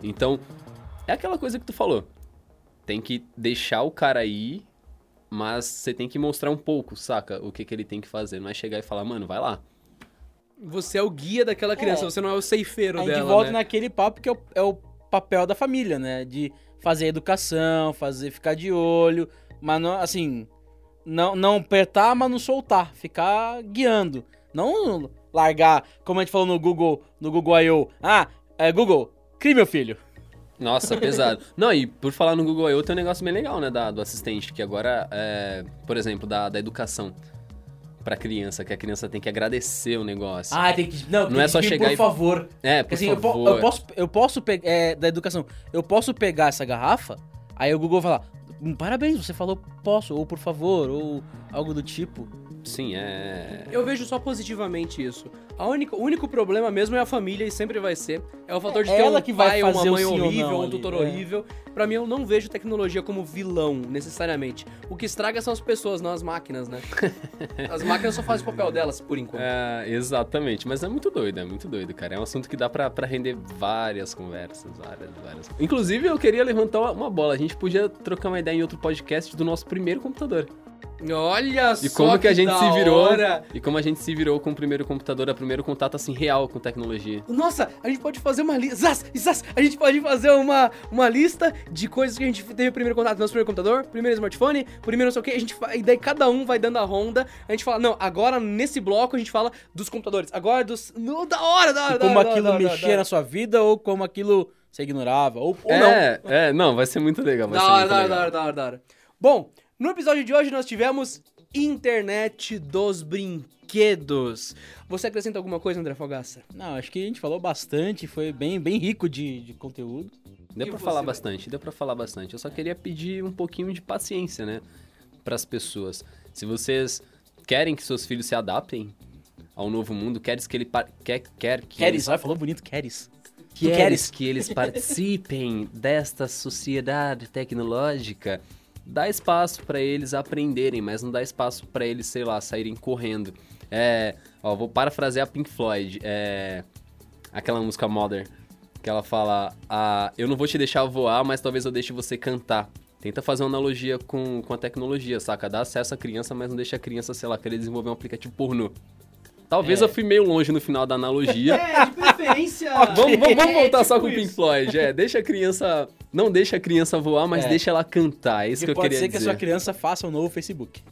Então, é aquela coisa que tu falou. Tem que deixar o cara ir, mas você tem que mostrar um pouco, saca? O que, que ele tem que fazer. Não é chegar e falar, mano, vai lá. Você é o guia daquela criança, É. você não é o ceifeiro A gente dela, volta né? naquele papo que é o, é o papel da família, né? De fazer educação, fazer ficar de olho, mas não, assim, não, não apertar, mas não soltar, ficar guiando. Não largar, como a gente falou no Google, no Google I.O. Ah, é, Google, crie meu filho. Nossa, pesado. (laughs) Não, e por falar no Google I.O. tem um negócio bem legal, né, da, do assistente, que agora, é, por exemplo, da, da educação pra criança, que a criança tem que agradecer o negócio. Ah, tem que. Não, Não é só chegar por e- favor. é, por Assim, eu, favor. eu posso, eu posso pegar. É, da educação. Eu posso pegar essa garrafa, aí o Google vai falar. "Hum, Parabéns, você falou posso, ou por favor, ou algo do tipo. Sim, é... Eu vejo só positivamente isso. A única, o único problema mesmo é a família e sempre vai ser. É o fator de É ter ela um que vai pai, uma fazer o mãe horrível, não um ali, tutor é. horrível. Pra mim, eu não vejo tecnologia como vilão, necessariamente. O que estraga são as pessoas, não as máquinas, né? (laughs) as máquinas só fazem o papel delas, por enquanto. É, exatamente, mas é muito doido, é muito doido, cara. É um assunto que dá pra, pra render várias conversas, várias, várias. Inclusive, eu queria levantar uma- uma bola. A gente podia trocar uma ideia em outro podcast do nosso primeiro computador. Olha E só como que a gente da se virou. hora. E como a gente se virou com o primeiro computador, o primeiro contato assim real com tecnologia. Nossa, a gente pode fazer uma lista. Zaz, zaz, a gente pode fazer uma, uma lista de coisas que a gente teve primeiro contato. Nosso primeiro computador, primeiro smartphone, primeiro não sei o que. A gente e daí cada um vai dando a ronda. A gente fala, não, agora nesse bloco a gente fala dos computadores. Agora dos. No, da hora, da hora, E da como hora, da aquilo hora, da hora, mexia da hora. na sua vida, ou como aquilo você ignorava, ou, ou não. é, é, não, vai ser muito legal. Vai Da ser hora, muito da hora, legal. da hora, da hora, da hora. Bom, no episódio de hoje nós tivemos Internet dos Brinquedos. Você acrescenta alguma coisa, André Fogaça? Não, acho que a gente falou bastante, foi bem, bem rico de, de conteúdo. Deu pra você, falar vai? bastante, deu pra falar bastante. Eu só queria pedir um pouquinho de paciência, né? Pras pessoas. Se vocês querem que seus filhos se adaptem ao novo mundo, queres que ele par... quer, quer que Queres, olha, falou bonito, queres queres. que eles participem desta sociedade tecnológica, dá espaço pra eles aprenderem, mas não dá espaço pra eles, sei lá, saírem correndo. É, ó, vou parafrasear a Pink Floyd, é aquela música Mother, que ela fala: ah, "Eu não vou te deixar voar, mas talvez eu deixe você cantar". Tenta fazer uma analogia com, com a tecnologia, saca? Dá acesso à criança, mas não deixa a criança, sei lá, querer desenvolver um aplicativo pornô. Talvez É. eu fui meio longe no final da analogia. (laughs) É, de preferência. Vamos, vamos, vamos voltar É, só tipo com o Pink. Floyd. É, deixa a criança. Não deixa a criança voar, mas É. deixa ela cantar. É isso E que eu pode queria ser que a dizer. sua criança faça um novo Facebook.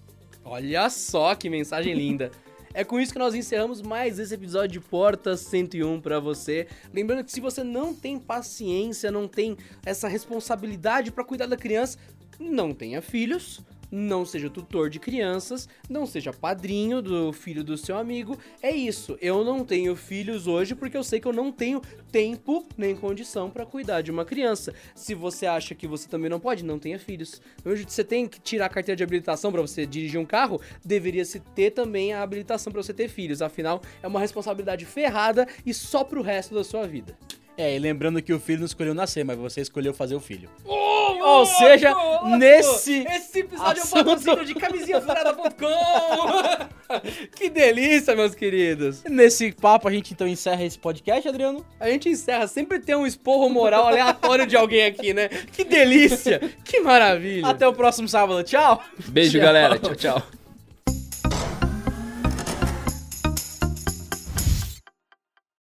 Olha só que mensagem linda. É com isso que nós encerramos mais esse episódio de Porta 101 pra você. Lembrando que se você não tem paciência, não tem essa responsabilidade pra cuidar da criança, não tenha filhos, não seja tutor de crianças, não seja padrinho do filho do seu amigo. É isso. Eu não tenho filhos hoje porque eu sei que eu não tenho tempo nem condição pra cuidar de uma criança. Se você acha que você também não pode, não tenha filhos. Hoje você tem que tirar a carteira de habilitação pra você dirigir um carro, deveria se ter também a habilitação pra você ter filhos. Afinal, é uma responsabilidade ferrada e só pro resto da sua vida. É, e lembrando que o filho não escolheu nascer, mas você escolheu fazer o filho. Ou seja, nesse Esse episódio assunto- é um patrocínio de camisinhafurada.com. (laughs) que delícia, meus queridos. Nesse papo a gente então encerra esse podcast, Adriano. A gente encerra, sempre tem um esporro moral aleatório de alguém aqui, né? Que delícia, que maravilha. Até o próximo sábado. Tchau! Beijo, galera. Tchau, tchau.